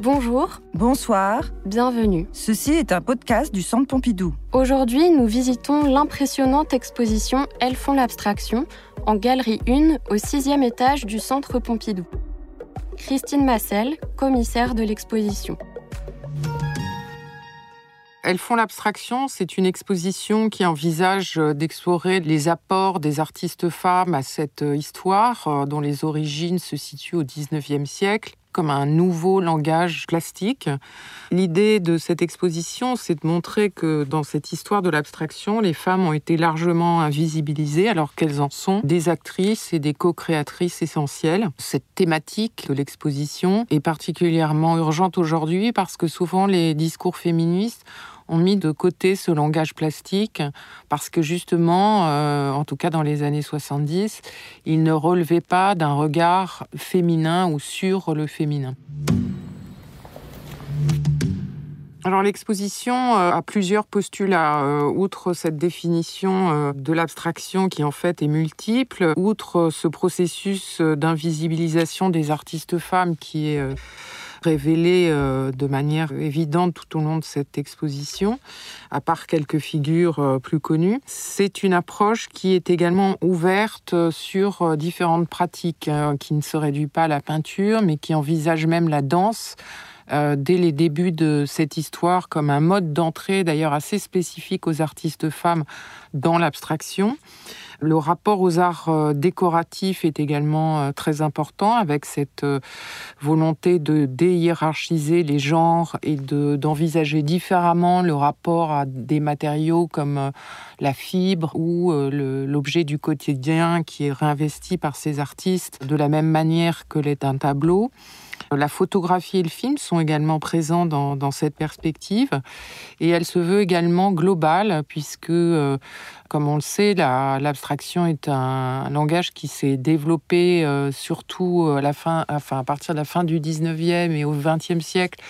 Bonjour. Bonsoir. Bienvenue. Ceci est un podcast du Centre Pompidou. Aujourd'hui, nous visitons l'impressionnante exposition Elles font l'abstraction en galerie 1 au sixième étage du Centre Pompidou. Christine Massel, commissaire de l'exposition. Elles font l'abstraction, c'est une exposition qui envisage d'explorer les apports des artistes femmes à cette histoire euh, dont les origines se situent au XIXe siècle comme un nouveau langage plastique. L'idée de cette exposition, c'est de montrer que dans cette histoire de l'abstraction, les femmes ont été largement invisibilisées alors qu'elles en sont des actrices et des co-créatrices essentielles. Cette thématique de l'exposition est particulièrement urgente aujourd'hui parce que souvent les discours féministes ont mis de côté ce langage plastique parce que justement, euh, en tout cas dans les années 70, il ne relevait pas d'un regard féminin ou sur le féminin. Alors l'exposition euh, a plusieurs postulats, euh, outre cette définition de l'abstraction qui en fait est multiple, outre ce processus d'invisibilisation des artistes femmes qui est révélé euh, de manière évidente tout au long de cette exposition, à part quelques figures euh, plus connues. C'est une approche qui est également ouverte sur euh, différentes pratiques, qui ne se réduit pas à la peinture, mais qui envisage même la danse. dès les débuts de cette histoire comme un mode d'entrée d'ailleurs assez spécifique aux artistes femmes dans l'abstraction. Le rapport aux arts euh, décoratifs est également euh, très important avec cette euh, volonté de déhiérarchiser les genres et d'envisager différemment le rapport à des matériaux comme la fibre ou l'objet du quotidien qui est réinvesti par ces artistes de la même manière que l'est un tableau. La photographie et le film sont également présents dans, cette perspective et elle se veut également globale puisque, euh, comme on le sait, l'abstraction est un, langage qui s'est développé euh, surtout enfin, à partir de la fin du 19e et au 20e siècle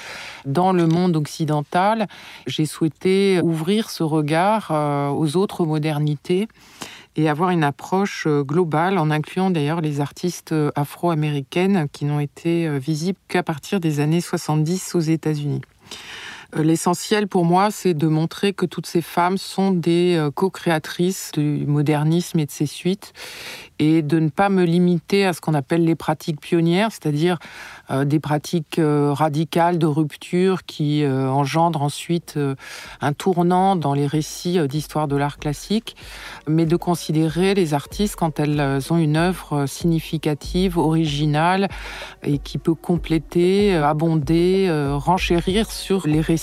dans le monde occidental. J'ai souhaité ouvrir ce regard euh, aux autres modernités et avoir une approche euh, globale en incluant d'ailleurs les artistes euh, afro-américaines qui n'ont été euh, visibles qu'à partir des années 70 aux États-Unis. L'essentiel pour moi, c'est de montrer que toutes ces femmes sont des co-créatrices du modernisme et de ses suites et de ne pas me limiter à ce qu'on appelle les pratiques pionnières, c'est-à-dire euh, des pratiques euh, radicales de rupture qui euh, engendrent ensuite un tournant dans les récits d'histoire de l'art classique, mais de considérer les artistes quand elles ont une œuvre significative, originale et qui peut compléter, abonder, renchérir sur les récits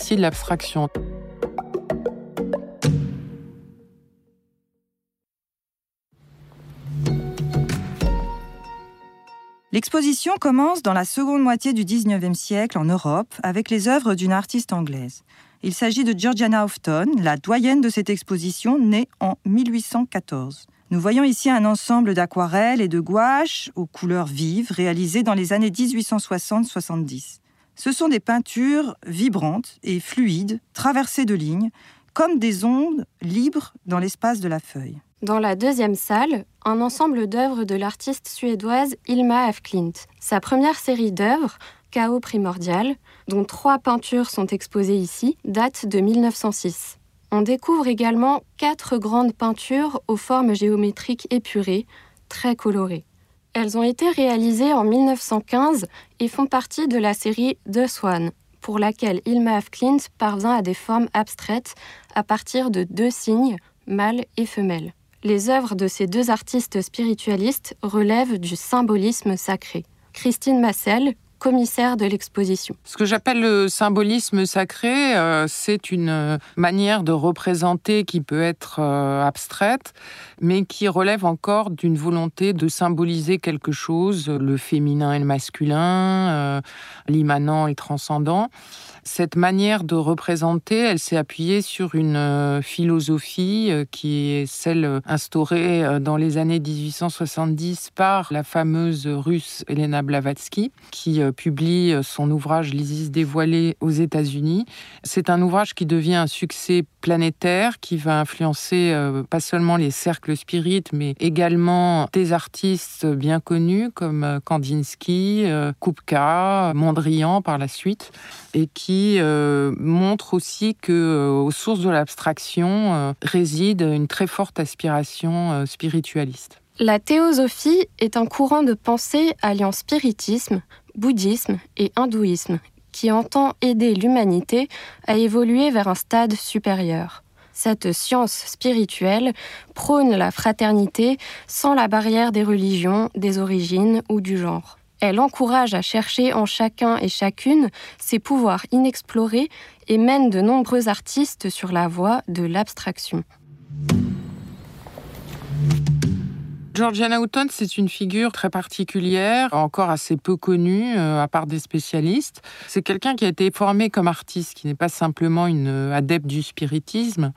L'exposition commence dans la seconde moitié du XIXe siècle en Europe avec les œuvres d'une artiste anglaise. Il s'agit de Georgiana Houghton, la doyenne de cette exposition, née en 1814. Nous voyons ici un ensemble d'aquarelles et de gouaches aux couleurs vives réalisées dans les années 1860-70. Ce sont des peintures vibrantes et fluides, traversées de lignes, comme des ondes libres dans l'espace de la feuille. Dans la deuxième salle, un ensemble d'œuvres de l'artiste suédoise Ilma F. Klint. Sa première série d'œuvres, Chaos primordial, dont trois peintures sont exposées ici, date de 1906. On découvre également quatre grandes peintures aux formes géométriques épurées, très colorées. Elles ont été réalisées en 1915 et font partie de la série The Swan, pour laquelle Ilma F. Klint parvint à des formes abstraites à partir de deux signes, mâle et femelle. Les œuvres de ces deux artistes spiritualistes relèvent du symbolisme sacré. Christine Massel, de l'exposition. Ce que j'appelle le symbolisme sacré, euh, c'est une euh, manière de représenter qui peut être euh, abstraite, mais qui relève encore d'une volonté de symboliser quelque chose, le féminin et le masculin, l'immanent et le transcendant Cette manière de représenter, elle s'est appuyée sur une euh, philosophie euh, qui est celle instaurée dans les années 1870 par la fameuse russe Elena Blavatsky, qui publie son ouvrage L'Isis dévoilé aux États-Unis. C'est un ouvrage qui devient un succès planétaire, qui va influencer pas seulement les cercles spirites, mais également des artistes bien connus comme Kandinsky, Kupka, Mondrian par la suite, et qui euh, montre aussi que euh, aux sources de l'abstraction euh, réside une très forte aspiration spiritualiste. La théosophie est un courant de pensée alliant spiritisme, bouddhisme et hindouisme qui entend aider l'humanité à évoluer vers un stade supérieur. Cette science spirituelle prône la fraternité sans la barrière des religions, des origines ou du genre. Elle encourage à chercher en chacun et chacune ses pouvoirs inexplorés et mène de nombreux artistes sur la voie de l'abstraction. Georgiana Houghton, c'est une figure très particulière, encore assez peu connue, euh, à part des spécialistes. C'est quelqu'un qui a été formé comme artiste, qui n'est pas simplement une euh, adepte du spiritisme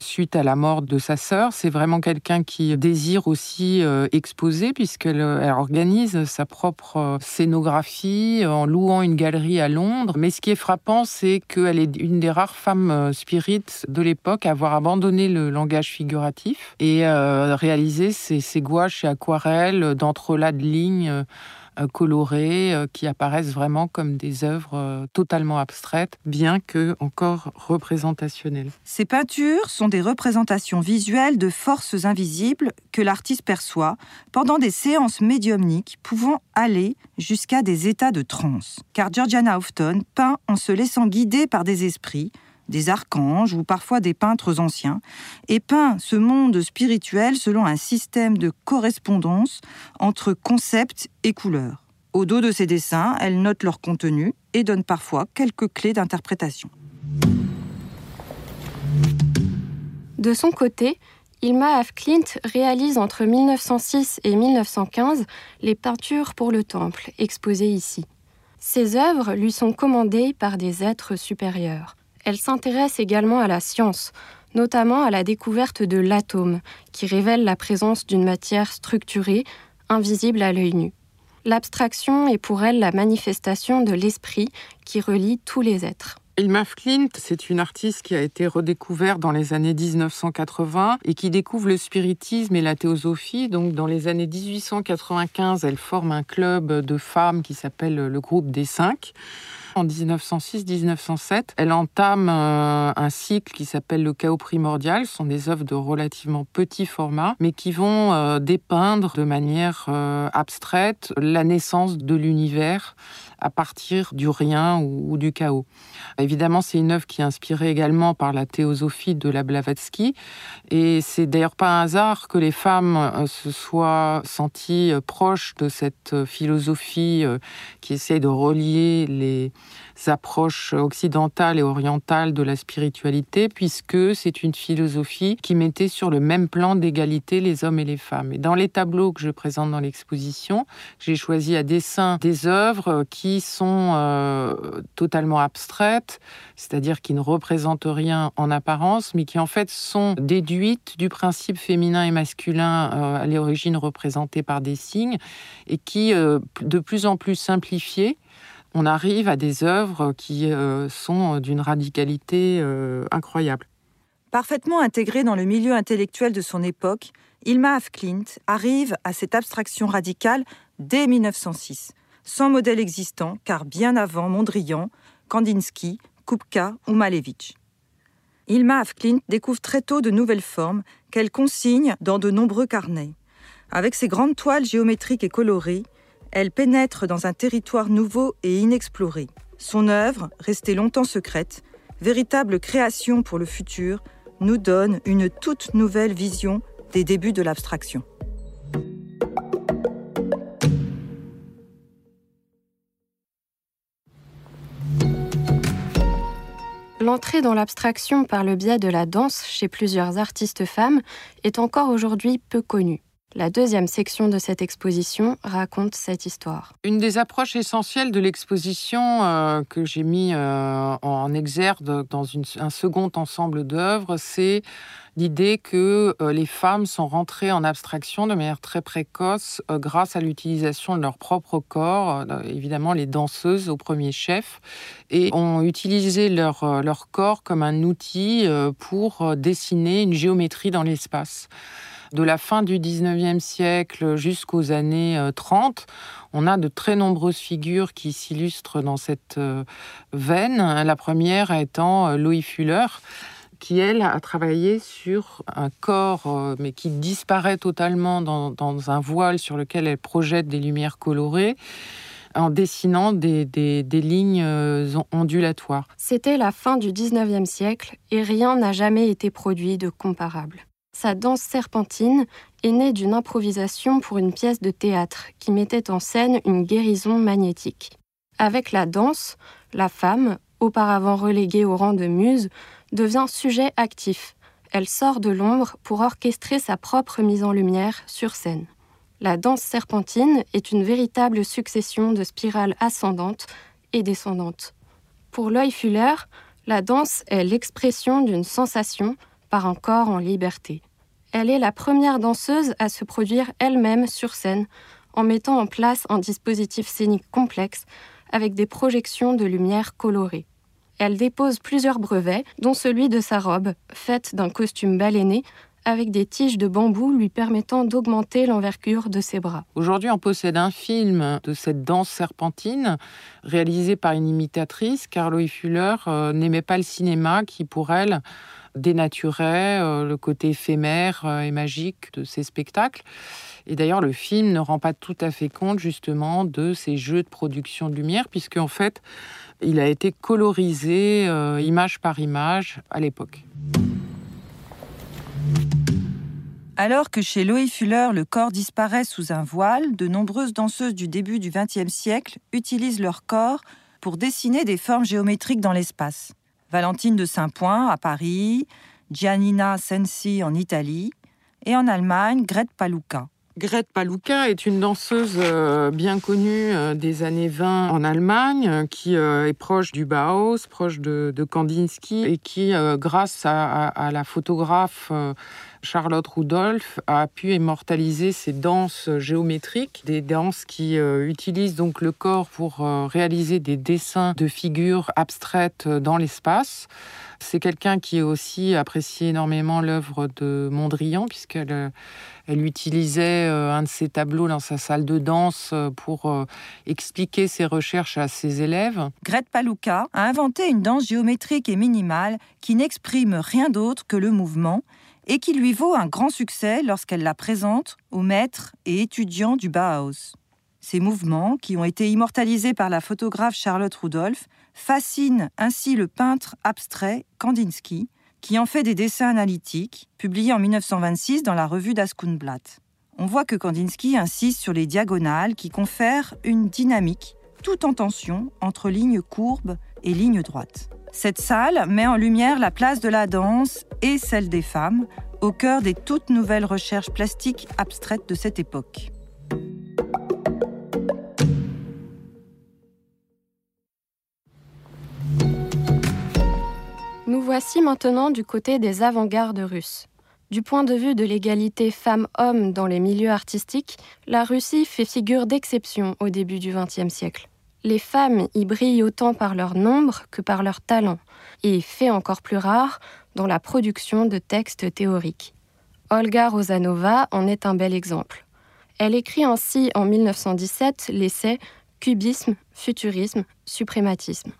suite à la mort de sa sœur. C'est vraiment quelqu'un qui désire aussi euh, exposer, puisqu'elle organise sa propre scénographie en louant une galerie à Londres. Mais ce qui est frappant, c'est qu'elle est une des rares femmes spirites de l'époque à avoir abandonné le langage figuratif et réalisé ses, ses gouaches et aquarelles d'entrelacs de lignes euh, colorées euh, qui apparaissent vraiment comme des œuvres euh, totalement abstraites, bien que encore représentationnelles. Ces peintures sont des représentations visuelles de forces invisibles que l'artiste perçoit pendant des séances médiumniques pouvant aller jusqu'à des états de transe. Car Georgiana Houghton peint en se laissant guider par des esprits des archanges ou parfois des peintres anciens, et peint ce monde spirituel selon un système de correspondance entre concepts et couleurs. Au dos de ses dessins, elle note leur contenu et donne parfois quelques clés d'interprétation. De son côté, Ilma af Klint réalise entre 1906 et 1915 les peintures pour le temple exposées ici. Ses œuvres lui sont commandées par des êtres supérieurs. Elle s'intéresse également à la science, notamment à la découverte de l'atome, qui révèle la présence d'une matière structurée, invisible à l'œil nu. L'abstraction est pour elle la manifestation de l'esprit qui relie tous les êtres. Ilma Flint, c'est une artiste qui a été redécouverte dans les années 1980 et qui découvre le spiritisme et la théosophie. Donc, dans les années 1895, elle forme un club de femmes qui s'appelle le groupe des cinq en 1906-1907. Elle entame euh, un cycle qui s'appelle le chaos primordial. Ce sont des œuvres de relativement petit format, mais qui vont euh, dépeindre de manière euh, abstraite la naissance de l'univers à partir du rien ou, du chaos. Évidemment, c'est une œuvre qui est inspirée également par la théosophie de la Blavatsky. Et c'est d'ailleurs pas un hasard que les femmes se soient senties proches de cette philosophie qui essaie de relier les approches occidentales et orientales de la spiritualité, puisque c'est une philosophie qui mettait sur le même plan d'égalité les hommes et les femmes. Et dans les tableaux que je présente dans l'exposition, j'ai choisi à dessin des œuvres qui sont euh, totalement abstraites, c'est-à-dire qui ne représentent rien en apparence, mais qui en fait sont déduites du principe féminin et masculin euh, à l'origine représenté par des signes, et qui, euh, de plus en plus simplifiées, on arrive à des œuvres qui euh, sont d'une radicalité euh, incroyable. Parfaitement intégrée dans le milieu intellectuel de son époque, Ilma af Klint arrive à cette abstraction radicale dès 1906, sans modèle existant, car bien avant Mondrian, Kandinsky, Kupka ou Malevich. Ilma af Klint découvre très tôt de nouvelles formes qu'elle consigne dans de nombreux carnets. Avec ses grandes toiles géométriques et colorées, elle pénètre dans un territoire nouveau et inexploré. Son œuvre, restée longtemps secrète, véritable création pour le futur, nous donne une toute nouvelle vision des débuts de l'abstraction. L'entrée dans l'abstraction par le biais de la danse chez plusieurs artistes femmes est encore aujourd'hui peu connue. La deuxième section de cette exposition raconte cette histoire. Une des approches essentielles de l'exposition euh, que j'ai mis euh, en exergue dans un second ensemble d'œuvres, c'est l'idée que euh, les femmes sont rentrées en abstraction de manière très précoce grâce à l'utilisation de leur propre corps, évidemment les danseuses au premier chef, et ont utilisé leur, leur corps comme un outil pour dessiner une géométrie dans l'espace de la fin du 19e siècle jusqu'aux années 30, euh, on a de très nombreuses figures qui s'illustrent dans cette euh, veine. La première étant euh, Louis Fuller qui, elle, a travaillé sur un corps, mais qui disparaît totalement dans, un voile sur lequel elle projette des lumières colorées en dessinant des, des, lignes ondulatoires. C'était la fin du 19e siècle et rien n'a jamais été produit de comparable. Sa danse serpentine est née d'une improvisation pour une pièce de théâtre qui mettait en scène une guérison magnétique. Avec la danse, la femme, auparavant reléguée au rang de muse, devient sujet actif. Elle sort de l'ombre pour orchestrer sa propre mise en lumière sur scène. La danse serpentine est une véritable succession de spirales ascendantes et descendantes. Pour l'œil Fuller, la danse est l'expression d'une sensation par un corps en liberté. Elle est la première danseuse à se produire elle-même sur scène en mettant en place un dispositif scénique complexe avec des projections de lumière colorées. Elle dépose plusieurs brevets, dont celui de sa robe, faite d'un costume baleiné avec des tiges de bambou lui permettant d'augmenter l'envergure de ses bras. Aujourd'hui, on possède un film de cette danse serpentine réalisé par une imitatrice, car Fuller euh, n'aimait pas le cinéma qui, pour elle, dénaturait euh, le côté éphémère euh, et magique de ces spectacles. Et d'ailleurs, le film ne rend pas tout à fait compte justement de ces jeux de production de lumière, puisque en fait, il a été colorisé euh, image par image à l'époque. Alors que chez Loé Fuller, le corps disparaît sous un voile, de nombreuses danseuses du début du XXe siècle utilisent leur corps pour dessiner des formes géométriques dans l'espace. Valentine de Saint-Point à Paris, Giannina Sensi en Italie et en Allemagne, Grete Paluca. Grete Paluca est une danseuse euh, bien connue euh, des années 20 en Allemagne, euh, qui est proche du Bauhaus, proche de, Kandinsky, et qui, grâce à, la photographe Charlotte Rudolph, a pu immortaliser ces danses géométriques, des danses qui utilisent donc le corps pour réaliser des dessins de figures abstraites dans l'espace. C'est quelqu'un qui aussi apprécié énormément l'œuvre de Mondrian, puisqu'elle euh, elle utilisait euh, un de ses tableaux dans sa salle de danse euh, pour expliquer ses recherches à ses élèves. Grete Paluca a inventé une danse géométrique et minimale qui n'exprime rien d'autre que le mouvement et qui lui vaut un grand succès lorsqu'elle la présente aux maîtres et étudiants du Bauhaus. Ces mouvements, qui ont été immortalisés par la photographe Charlotte Rudolph, fascinent ainsi le peintre abstrait Kandinsky, qui en fait des dessins analytiques, publiés en 1926 dans la revue d'Askunblatt. On voit que Kandinsky insiste sur les diagonales qui confèrent une dynamique, tout en tension, entre lignes courbes et lignes droites. Cette salle met en lumière la place de la danse et celle des femmes, au cœur des toutes nouvelles recherches plastiques abstraites de cette époque. Nous voici maintenant du côté des avant-gardes russes. Du point de vue de l'égalité femmes-hommes dans les milieux artistiques, la Russie fait figure d'exception au début du XXe siècle. Les femmes y brillent autant par leur nombre que par leur talent, et fait encore plus rare, dans la production de textes théoriques. Olga Rosanova en est un bel exemple. Elle écrit ainsi en 1917 l'essai Cubisme, futurisme, suprématisme.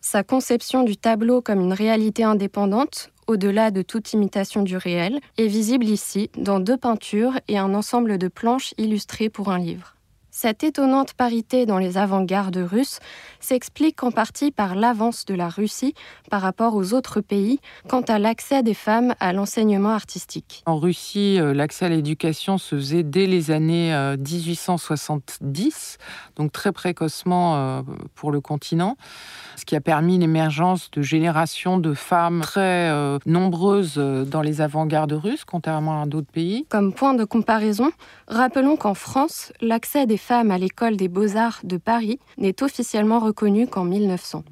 Sa conception du tableau comme une réalité indépendante, au-delà de toute imitation du réel, est visible ici dans deux peintures et un ensemble de planches illustrées pour un livre. Cette étonnante parité dans les avant-gardes russes s'explique en partie par l'avance de la Russie par rapport aux autres pays quant à l'accès des femmes à l'enseignement artistique. En Russie, euh, l'accès à l'éducation se faisait dès les années 1870, euh, donc très précocement euh, pour le continent, ce qui a permis l'émergence de générations de femmes très nombreuses dans les avant-gardes russes, contrairement à d'autres pays. Comme point de comparaison, rappelons qu'en France, l'accès des femmes à l'école des beaux-arts de Paris n'est officiellement reconnu qu'en 1900.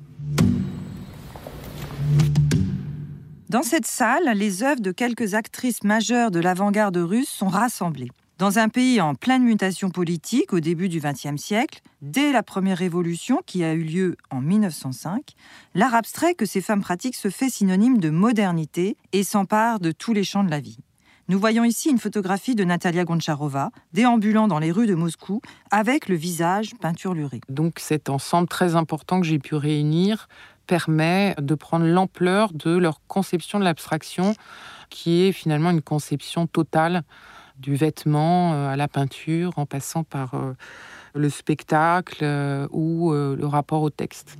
Dans cette salle, les œuvres de quelques actrices majeures de l'avant-garde russe sont rassemblées. Dans un pays en pleine mutation politique au début du XXe siècle, dès la première révolution qui a eu lieu en 1905, l'art abstrait que ces femmes pratiquent se fait synonyme de modernité et s'empare de tous les champs de la vie. Nous voyons ici une photographie de Natalia Goncharova, déambulant dans les rues de Moscou avec le visage peinturluré. Donc cet ensemble très important que j'ai pu réunir permet de prendre l'ampleur de leur conception de l'abstraction, qui est finalement une conception totale du vêtement euh, à la peinture, en passant par euh, le spectacle euh, ou le rapport au texte.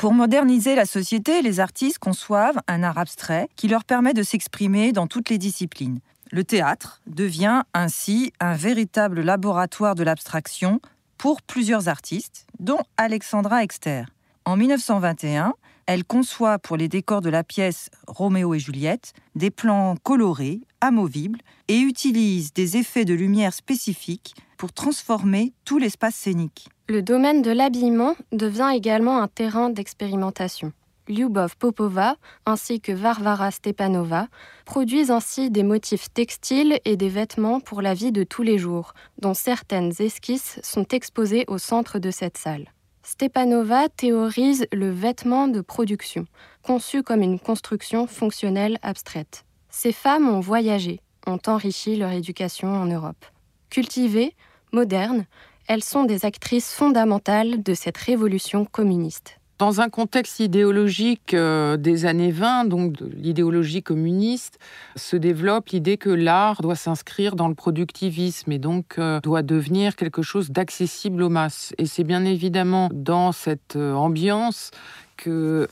Pour moderniser la société, les artistes conçoivent un art abstrait qui leur permet de s'exprimer dans toutes les disciplines. Le théâtre devient ainsi un véritable laboratoire de l'abstraction pour plusieurs artistes, dont Alexandra Exter. En 1921, elle conçoit pour les décors de la pièce Roméo et Juliette des plans colorés, amovibles, et utilise des effets de lumière spécifiques pour transformer tout l'espace scénique. Le domaine de l'habillement devient également un terrain d'expérimentation. Lyubov Popova ainsi que Varvara Stepanova produisent ainsi des motifs textiles et des vêtements pour la vie de tous les jours, dont certaines esquisses sont exposées au centre de cette salle. Stepanova théorise le vêtement de production, conçu comme une construction fonctionnelle abstraite. Ces femmes ont voyagé, ont enrichi leur éducation en Europe. Cultivées, modernes, elles sont des actrices fondamentales de cette révolution communiste. Dans un contexte idéologique euh, des années 20, donc de l'idéologie communiste, se développe l'idée que l'art doit s'inscrire dans le productivisme et donc euh, doit devenir quelque chose d'accessible aux masses. Et c'est bien évidemment dans cette euh, ambiance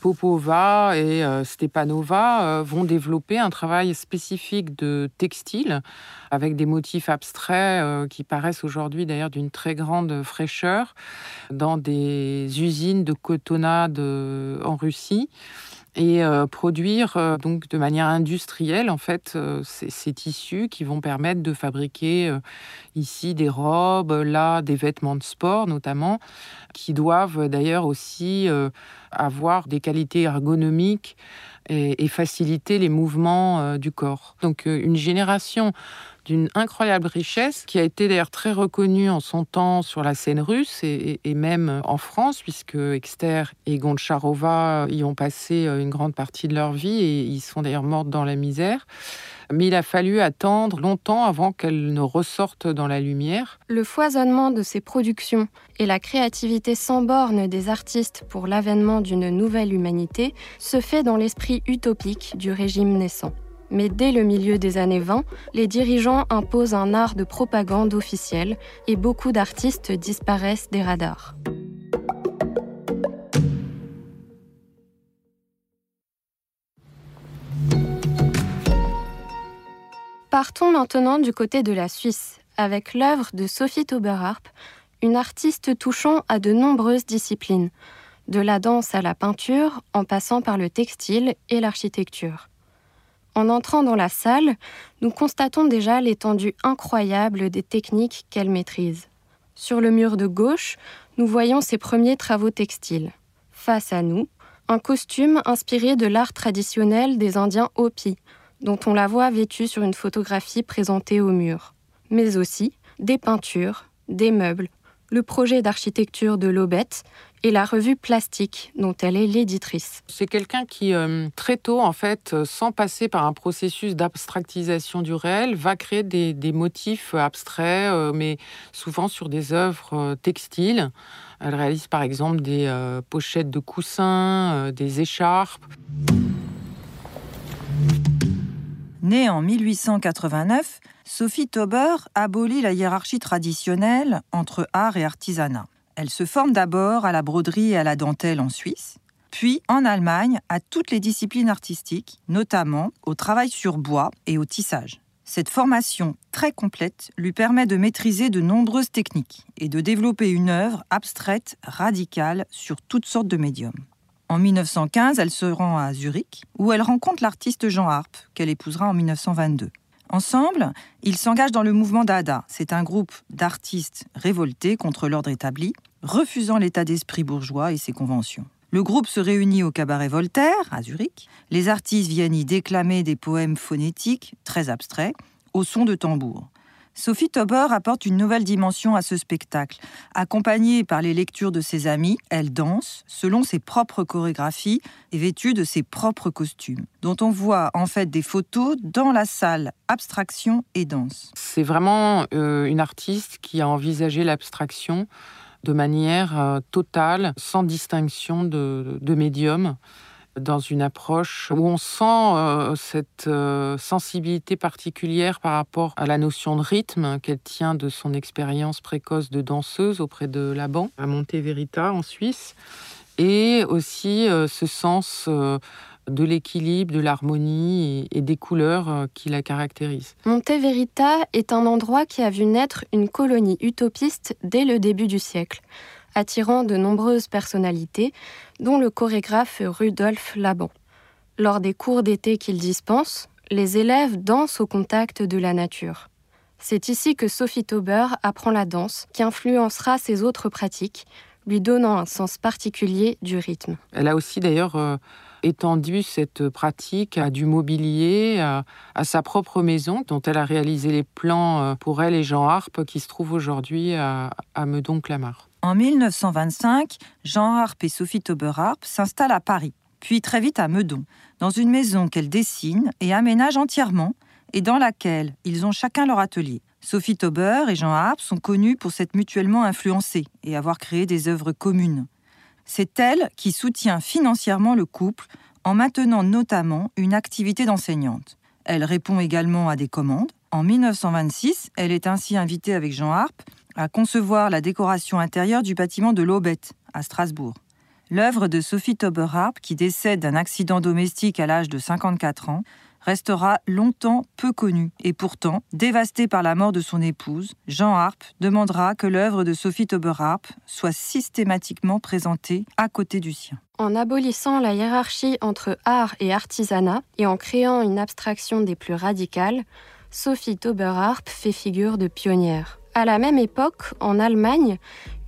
Popova et euh, Stepanova euh, vont développer un travail spécifique de textile avec des motifs abstraits euh, qui paraissent aujourd'hui d'ailleurs d'une très grande fraîcheur dans des usines de cotonnade en Russie et produire donc de manière industrielle en fait ces, tissus qui vont permettre de fabriquer ici des robes, là des vêtements de sport notamment, qui doivent d'ailleurs aussi avoir des qualités ergonomiques et, faciliter les mouvements euh, du corps. Donc euh, une génération d'une incroyable richesse qui a été d'ailleurs très reconnue en son temps sur la scène russe et, même en France, puisque Exter et Goncharova y ont passé euh, une grande partie de leur vie et ils sont d'ailleurs mortes dans la misère mais il a fallu attendre longtemps avant qu'elles ne ressortent dans la lumière. Le foisonnement de ces productions et la créativité sans borne des artistes pour l'avènement d'une nouvelle humanité se fait dans l'esprit utopique du régime naissant. Mais dès le milieu des années 20, les dirigeants imposent un art de propagande officiel et beaucoup d'artistes disparaissent des radars. Partons maintenant du côté de la Suisse, avec l'œuvre de Sophie Tauberharp, une artiste touchant à de nombreuses disciplines, de la danse à la peinture, en passant par le textile et l'architecture. En entrant dans la salle, nous constatons déjà l'étendue incroyable des techniques qu'elle maîtrise. Sur le mur de gauche, nous voyons ses premiers travaux textiles. Face à nous, un costume inspiré de l'art traditionnel des Indiens Hopi, dont on la voit vêtue sur une photographie présentée au mur, mais aussi des peintures, des meubles, le projet d'architecture de Lobette et la revue Plastique dont elle est l'éditrice. C'est quelqu'un qui euh, très tôt en fait, euh, sans passer par un processus d'abstractisation du réel, va créer des, motifs abstraits, euh, mais souvent sur des œuvres textiles. Elle réalise par exemple des pochettes de coussins, des écharpes. Née en 1889, Sophie Tauber abolit la hiérarchie traditionnelle entre art et artisanat. Elle se forme d'abord à la broderie et à la dentelle en Suisse, puis en Allemagne à toutes les disciplines artistiques, notamment au travail sur bois et au tissage. Cette formation très complète lui permet de maîtriser de nombreuses techniques et de développer une œuvre abstraite, radicale, sur toutes sortes de médiums. En 1915, elle se rend à Zurich, où elle rencontre l'artiste Jean Harpe, qu'elle épousera en 1922. Ensemble, ils s'engagent dans le mouvement Dada. C'est un groupe d'artistes révoltés contre l'ordre établi, refusant l'état d'esprit bourgeois et ses conventions. Le groupe se réunit au cabaret Voltaire, à Zurich. Les artistes viennent y déclamer des poèmes phonétiques, très abstraits, au son de tambour. Sophie Tauber apporte une nouvelle dimension à ce spectacle. Accompagnée par les lectures de ses amis, elle danse selon ses propres chorégraphies et vêtue de ses propres costumes, dont on voit en fait des photos dans la salle abstraction et danse. C'est vraiment euh, une artiste qui a envisagé l'abstraction de manière euh, totale, sans distinction de, médium, dans une approche où on sent euh, cette euh, sensibilité particulière par rapport à la notion de rythme qu'elle tient de son expérience précoce de danseuse auprès de Laban, à Monte Verita en Suisse, et aussi ce sens de l'équilibre, de l'harmonie et, des couleurs euh, qui la caractérisent. Monte Verita est un endroit qui a vu naître une colonie utopiste dès le début du siècle, attirant de nombreuses personnalités, dont le chorégraphe Rudolf Laban. Lors des cours d'été qu'il dispense, les élèves dansent au contact de la nature. C'est ici que Sophie Tauber apprend la danse, qui influencera ses autres pratiques, lui donnant un sens particulier du rythme. Elle a aussi d'ailleurs euh, étendu cette pratique à du mobilier, à, sa propre maison, dont elle a réalisé les plans euh, pour elle et Jean Harpe, qui se trouve aujourd'hui à, Meudon-Clamart. En 1925, Jean Harpe et Sophie Tauber-Harpe s'installent à Paris, puis très vite à Meudon, dans une maison qu'elle dessine et aménage entièrement, et dans laquelle ils ont chacun leur atelier. Sophie Tauber et Jean Harpe sont connus pour s'être mutuellement influencés et avoir créé des œuvres communes. C'est elle qui soutient financièrement le couple en maintenant notamment une activité d'enseignante. Elle répond également à des commandes. En 1926, elle est ainsi invitée avec Jean Harpe à concevoir la décoration intérieure du bâtiment de l'Aubette à Strasbourg. L'œuvre de Sophie Tauber-Harpe, qui décède d'un accident domestique à l'âge de 54 ans, restera longtemps peu connu. Et pourtant, dévasté par la mort de son épouse, Jean Harpe demandera que l'œuvre de Sophie Tauber-Harpe soit systématiquement présentée à côté du sien. En abolissant la hiérarchie entre art et artisanat et en créant une abstraction des plus radicales, Sophie Tauber-Harpe fait figure de pionnière. À la même époque, en Allemagne,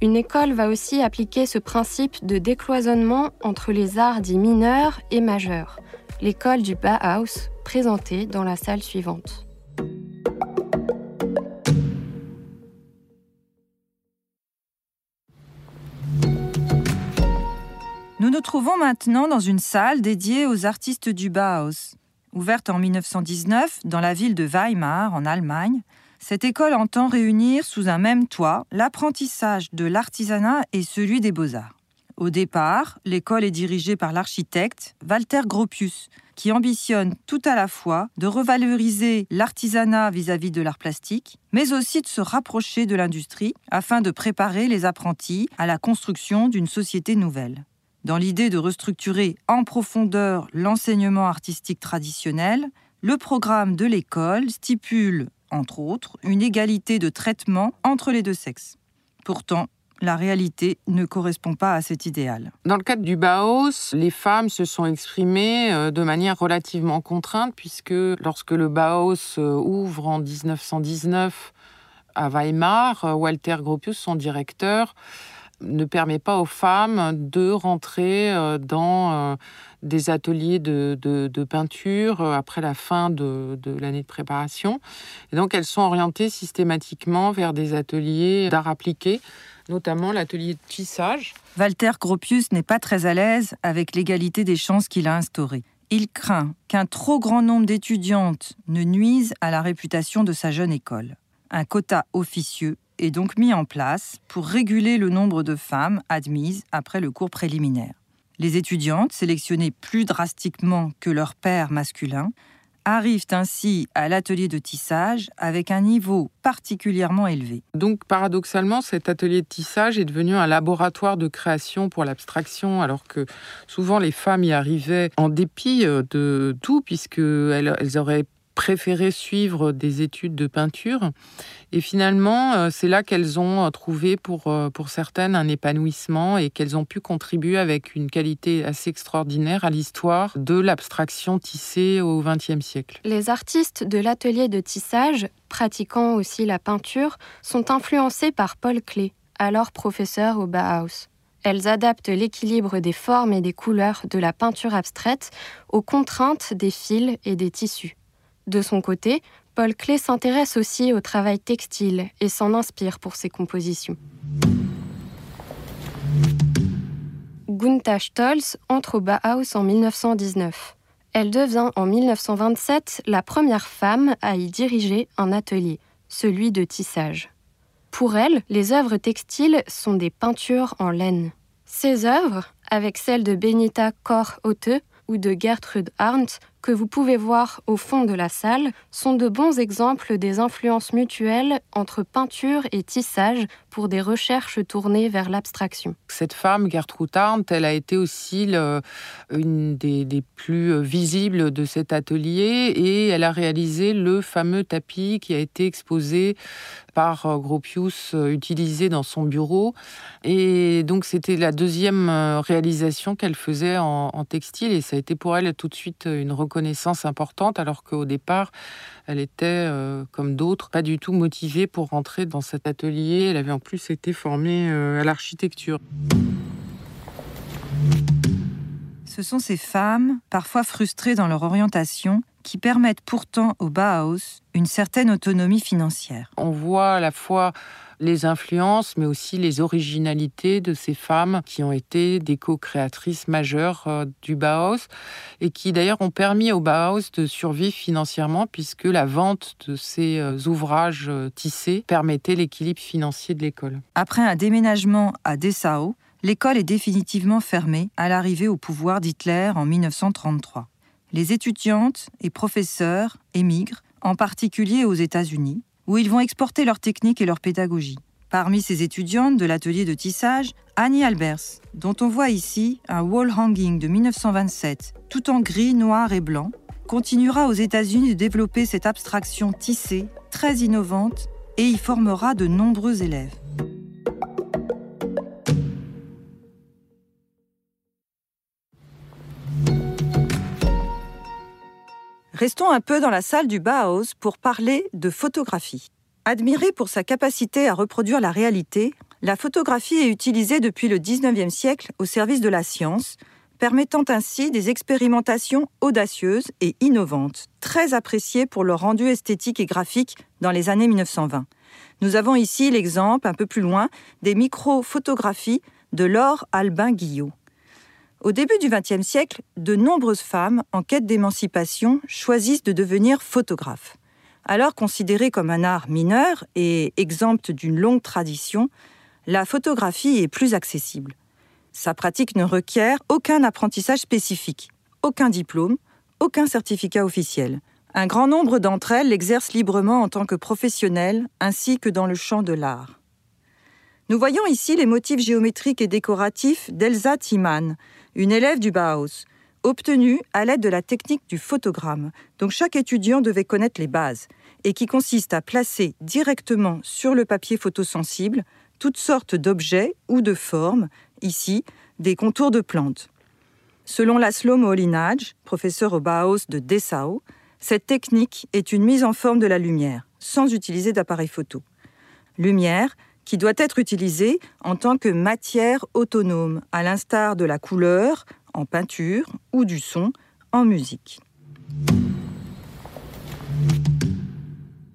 une école va aussi appliquer ce principe de décloisonnement entre les arts dits mineurs et majeurs, l'école du Bauhaus présentée dans la salle suivante. Nous nous trouvons maintenant dans une salle dédiée aux artistes du Bauhaus. Ouverte en 1919 dans la ville de Weimar, en Allemagne, cette école entend réunir sous un même toit l'apprentissage de l'artisanat et celui des beaux-arts. Au départ, l'école est dirigée par l'architecte Walter Gropius, qui ambitionne tout à la fois de revaloriser l'artisanat vis-à-vis de l'art plastique, mais aussi de se rapprocher de l'industrie afin de préparer les apprentis à la construction d'une société nouvelle. Dans l'idée de restructurer en profondeur l'enseignement artistique traditionnel, le programme de l'école stipule, entre autres, une égalité de traitement entre les deux sexes. Pourtant, la réalité ne correspond pas à cet idéal. Dans le cadre du Bauhaus, les femmes se sont exprimées euh, de manière relativement contrainte, puisque lorsque le Bauhaus euh, ouvre en 1919 à Weimar, euh, Walter Gropius, son directeur, ne permet pas aux femmes de rentrer dans des ateliers de, peinture après la fin de, de l'année de préparation. Et donc elles sont orientées systématiquement vers des ateliers d'art appliqué notamment l'atelier de tissage. Walter Gropius n'est pas très à l'aise avec l'égalité des chances qu'il a instaurée. Il craint qu'un trop grand nombre d'étudiantes ne nuise à la réputation de sa jeune école. Un quota officieux est donc mis en place pour réguler le nombre de femmes admises après le cours préliminaire. Les étudiantes, sélectionnées plus drastiquement que leur père masculin, arrivent ainsi à l'atelier de tissage avec un niveau particulièrement élevé. Donc paradoxalement, cet atelier de tissage est devenu un laboratoire de création pour l'abstraction, alors que souvent les femmes y arrivaient en dépit euh, de tout, puisqu'elles elles auraient préféré suivre des études de peinture. Et finalement, euh, c'est là qu'elles ont euh, trouvé pour, euh, pour certaines un épanouissement et qu'elles ont pu contribuer avec une qualité assez extraordinaire à l'histoire de l'abstraction tissée au XXe siècle. Les artistes de l'atelier de tissage, pratiquant aussi la peinture, sont influencés par Paul Klee, alors professeur au Bauhaus. Elles adaptent l'équilibre des formes et des couleurs de la peinture abstraite aux contraintes des fils et des tissus. De son côté, Paul Klee s'intéresse aussi au travail textile et s'en inspire pour ses compositions. Gunther Stolz entre au Bauhaus en 1919. Elle devient en 1927 la première femme à y diriger un atelier, celui de tissage. Pour elle, les œuvres textiles sont des peintures en laine. Ces œuvres, avec celles de Benita Kor-Otte ou de Gertrude Arndt, que vous pouvez voir au fond de la salle sont de bons exemples des influences mutuelles entre peinture et tissage pour des recherches tournées vers l'abstraction. Cette femme, Gertrude Arndt, elle a été aussi une des, plus visibles de cet atelier et elle a réalisé le fameux tapis qui a été exposé par euh, Gropius euh, utilisé dans son bureau. Et donc c'était la deuxième euh, réalisation qu'elle faisait en, textile et ça a été pour elle tout de suite une reconnaissance importante alors qu'au départ elle était, comme d'autres, pas du tout motivée pour rentrer dans cet atelier. Elle avait en plus été formée à l'architecture. Ce sont ces femmes, parfois frustrées dans leur orientation, qui permettent pourtant au Bauhaus une certaine autonomie financière. On voit à la fois les influences, mais aussi les originalités de ces femmes qui ont été des co-créatrices majeures euh, du Bauhaus et qui d'ailleurs ont permis au Bauhaus de survivre financièrement puisque la vente de ces euh, ouvrages euh, tissés permettait l'équilibre financier de l'école. Après un déménagement à Dessau, l'école est définitivement fermée à l'arrivée au pouvoir d'Hitler en 1933 les étudiantes et professeurs émigrent, en particulier aux États-Unis, où ils vont exporter leur technique et leur pédagogie. Parmi ces étudiantes de l'atelier de tissage, Annie Albers, dont on voit ici un wall hanging de 1927, tout en gris, noir et blanc, continuera aux États-Unis de développer cette abstraction tissée, très innovante, et y formera de nombreux élèves. Restons un peu dans la salle du Bauhaus pour parler de photographie. Admirée pour sa capacité à reproduire la réalité, la photographie est utilisée depuis le 19e siècle au service de la science, permettant ainsi des expérimentations audacieuses et innovantes, très appréciées pour leur rendu esthétique et graphique dans les années 1920. Nous avons ici l'exemple, un peu plus loin, des micro-photographies de Laure Albin Guillot. Au début du XXe siècle, de nombreuses femmes en quête d'émancipation choisissent de devenir photographes. Alors considérée comme un art mineur et exempte d'une longue tradition, la photographie est plus accessible. Sa pratique ne requiert aucun apprentissage spécifique, aucun diplôme, aucun certificat officiel. Un grand nombre d'entre elles l'exercent librement en tant que professionnelles ainsi que dans le champ de l'art. Nous voyons ici les motifs géométriques et décoratifs d'Elsa Thiemann, une élève du Bauhaus, obtenue à l'aide de la technique du photogramme, dont chaque étudiant devait connaître les bases, et qui consiste à placer directement sur le papier photosensible toutes sortes d'objets ou de formes, ici des contours de plantes. Selon Laszlo Moholy-Nagy, professeur au Bauhaus de Dessau, cette technique est une mise en forme de la lumière, sans utiliser d'appareil photo. Lumière qui doit être utilisée en tant que matière autonome, à l'instar de la couleur en peinture ou du son en musique.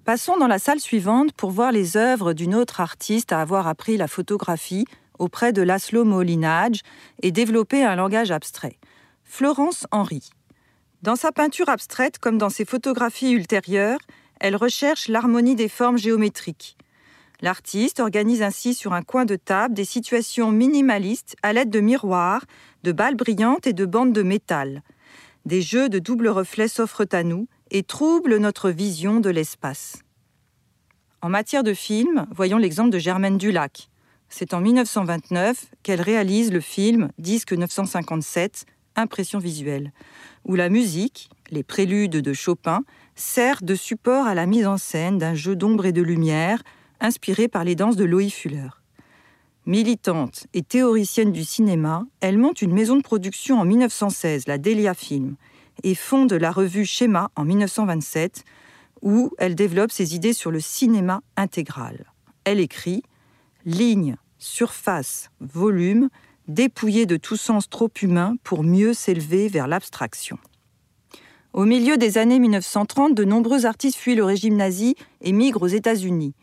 Passons dans la salle suivante pour voir les œuvres d'une autre artiste à avoir appris la photographie auprès de Laszlo Moholy-Nagy et développé un langage abstrait. Florence Henry. Dans sa peinture abstraite comme dans ses photographies ultérieures, elle recherche l'harmonie des formes géométriques. L'artiste organise ainsi sur un coin de table des situations minimalistes à l'aide de miroirs, de balles brillantes et de bandes de métal. Des jeux de double reflet s'offrent à nous et trouble notre vision de l'espace. En matière de film, voyons l'exemple de Germaine Dulac. C'est en 1929 qu'elle réalise le film Disque 957, Impression visuelle, où la musique, les préludes de Chopin, sert de support à la mise en scène d'un jeu d'ombre et de lumière inspiré par les danses de Loïc Fuller. Militante et théoricienne du cinéma, elle monte une maison de production en 1916, la Delia Film, et fonde la revue Schéma en 1927, où elle développe ses idées sur le cinéma intégral. Elle écrit Ligne, surface, volume, dépouillés de tout sens trop humain pour mieux s'élever vers l'abstraction. Au milieu des années 1930, de nombreux artistes fuient le régime nazi et migrent aux États-Unis.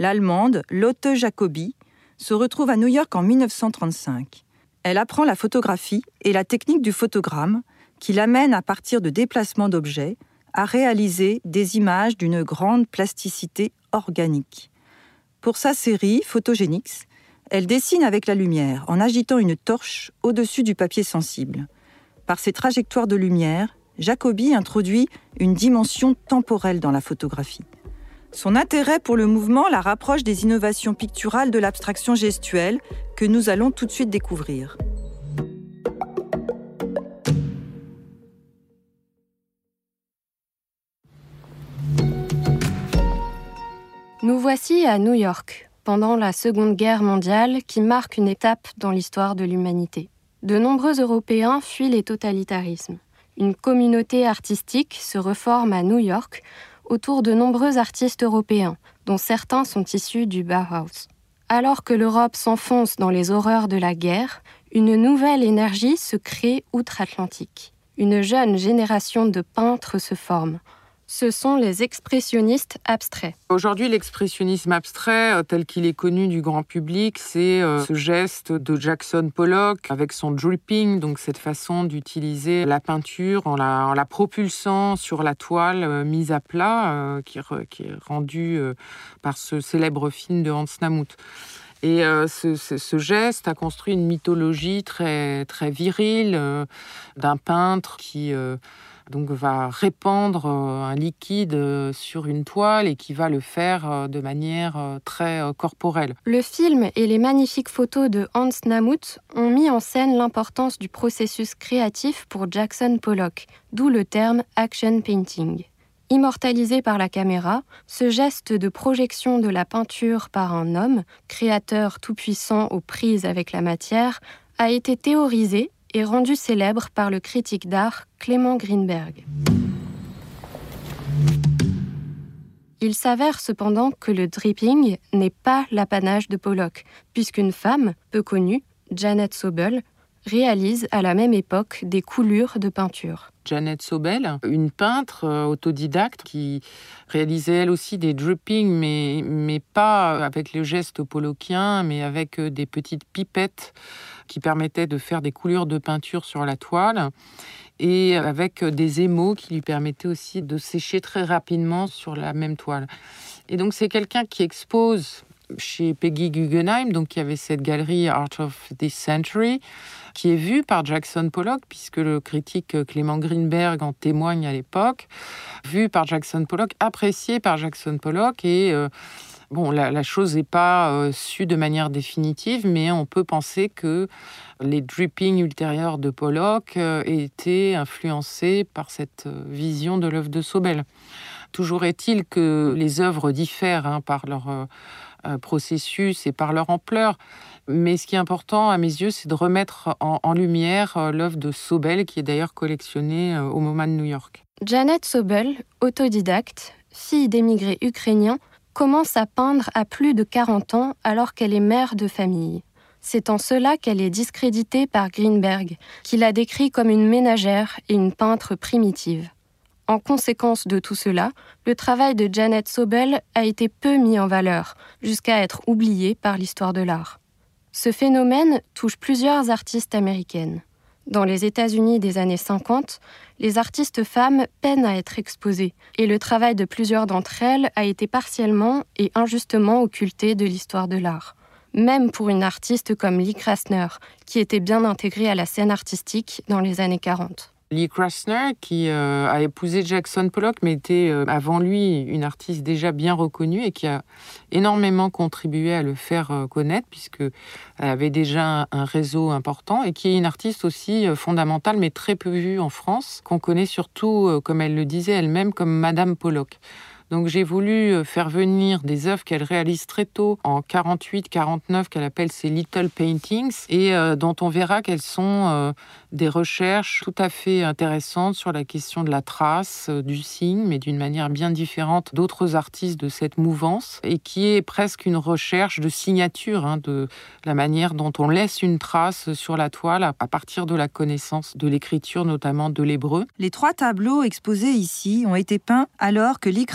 L'Allemande Lotte Jacobi se retrouve à New York en 1935. Elle apprend la photographie et la technique du photogramme qui l'amène à partir de déplacements d'objets à réaliser des images d'une grande plasticité organique. Pour sa série Photogenics, elle dessine avec la lumière en agitant une torche au-dessus du papier sensible. Par ses trajectoires de lumière, Jacobi introduit une dimension temporelle dans la photographie. Son intérêt pour le mouvement la rapproche des innovations picturales de l'abstraction gestuelle que nous allons tout de suite découvrir. Nous voici à New York, pendant la Seconde Guerre mondiale qui marque une étape dans l'histoire de l'humanité. De nombreux Européens fuient les totalitarismes. Une communauté artistique se reforme à New York autour de nombreux artistes européens, dont certains sont issus du Bauhaus. Alors que l'Europe s'enfonce dans les horreurs de la guerre, une nouvelle énergie se crée outre-Atlantique. Une jeune génération de peintres se forme, ce sont les expressionnistes abstraits. Aujourd'hui, l'expressionnisme abstrait, euh, tel qu'il est connu du grand public, c'est euh, ce geste de Jackson Pollock avec son dripping, donc cette façon d'utiliser la peinture en la, propulsant sur la toile euh, mise à plat, qui, est rendue par ce célèbre film de Hans Namuth. Et ce, geste a construit une mythologie très, très virile d'un peintre qui donc va répandre euh, un liquide euh, sur une toile et qui va le faire euh, de manière très corporelle. Le film et les magnifiques photos de Hans Namuth ont mis en scène l'importance du processus créatif pour Jackson Pollock, d'où le terme action painting. Immortalisé par la caméra, ce geste de projection de la peinture par un homme, créateur tout-puissant aux prises avec la matière, a été théorisé et rendu célèbre par le critique d'art Clément Greenberg. Il s'avère cependant que le dripping n'est pas l'apanage de Pollock, puisqu'une femme, peu connue, Janet Sobel, réalise à la même époque des coulures de peinture. Janet Sobel, une peintre euh, autodidacte qui réalisait elle aussi des drippings, mais, mais pas avec le geste pollockien, mais avec euh, des petites pipettes qui permettaient de faire des coulures de peinture sur la toile et avec euh, des émaux qui lui permettaient aussi de sécher très rapidement sur la même toile. Et donc c'est quelqu'un qui expose chez Peggy Guggenheim, donc qui avait cette galerie Art of this Century, qui est vue par Jackson Pollock, puisque le critique Clément Greenberg en témoigne à l'époque, vue par Jackson Pollock, appréciée par Jackson Pollock et euh, Bon, la, chose n'est pas euh, su de manière définitive, mais on peut penser que les drippings ultérieurs de Pollock euh, étaient influencés par cette vision de l'œuvre de Sobel. Toujours est-il que les œuvres diffèrent hein, par leur processus et par leur ampleur. Mais ce qui est important à mes yeux, c'est de remettre en, lumière euh, l'œuvre de Sobel, qui est d'ailleurs collectionnée euh, au MoMA de New York. Janet Sobel, autodidacte, fille d'émigrés ukrainiens, commence à peindre à plus de 40 ans alors qu'elle est mère de famille. C'est en cela qu'elle est discréditée par Greenberg, qui la décrit comme une ménagère et une peintre primitive. En conséquence de tout cela, le travail de Janet Sobel a été peu mis en valeur, jusqu'à être oublié par l'histoire de l'art. Ce phénomène touche plusieurs artistes américaines. Dans les États-Unis des années 50, les artistes femmes peinent à être exposées, et le travail de plusieurs d'entre elles a été partiellement et injustement occulté de l'histoire de l'art. Même pour une artiste comme Lee Krasner, qui était bien intégrée à la scène artistique dans les années 40. Lee Krasner, qui euh, a épousé Jackson Pollock, mais était euh, avant lui une artiste déjà bien reconnue et qui a énormément contribué à le faire euh, connaître, puisqu'elle avait déjà un réseau important et qui est une artiste aussi fondamentale, mais très peu vue en France, qu'on connaît surtout, comme elle le disait elle-même, comme Madame Pollock. Donc j'ai voulu euh, faire venir des œuvres qu'elle réalise très tôt, en 48-49, qu'elle appelle ses Little Paintings, et euh, dont on verra qu'elles sont euh, des recherches tout à fait intéressantes sur la question de la trace, du signe, mais d'une manière bien différente d'autres artistes de cette mouvance, et qui est presque une recherche de signature, hein, de la manière dont on laisse une trace sur la toile à partir de la connaissance de l'écriture, notamment de l'hébreu. Les trois tableaux exposés ici ont été peints alors que Lee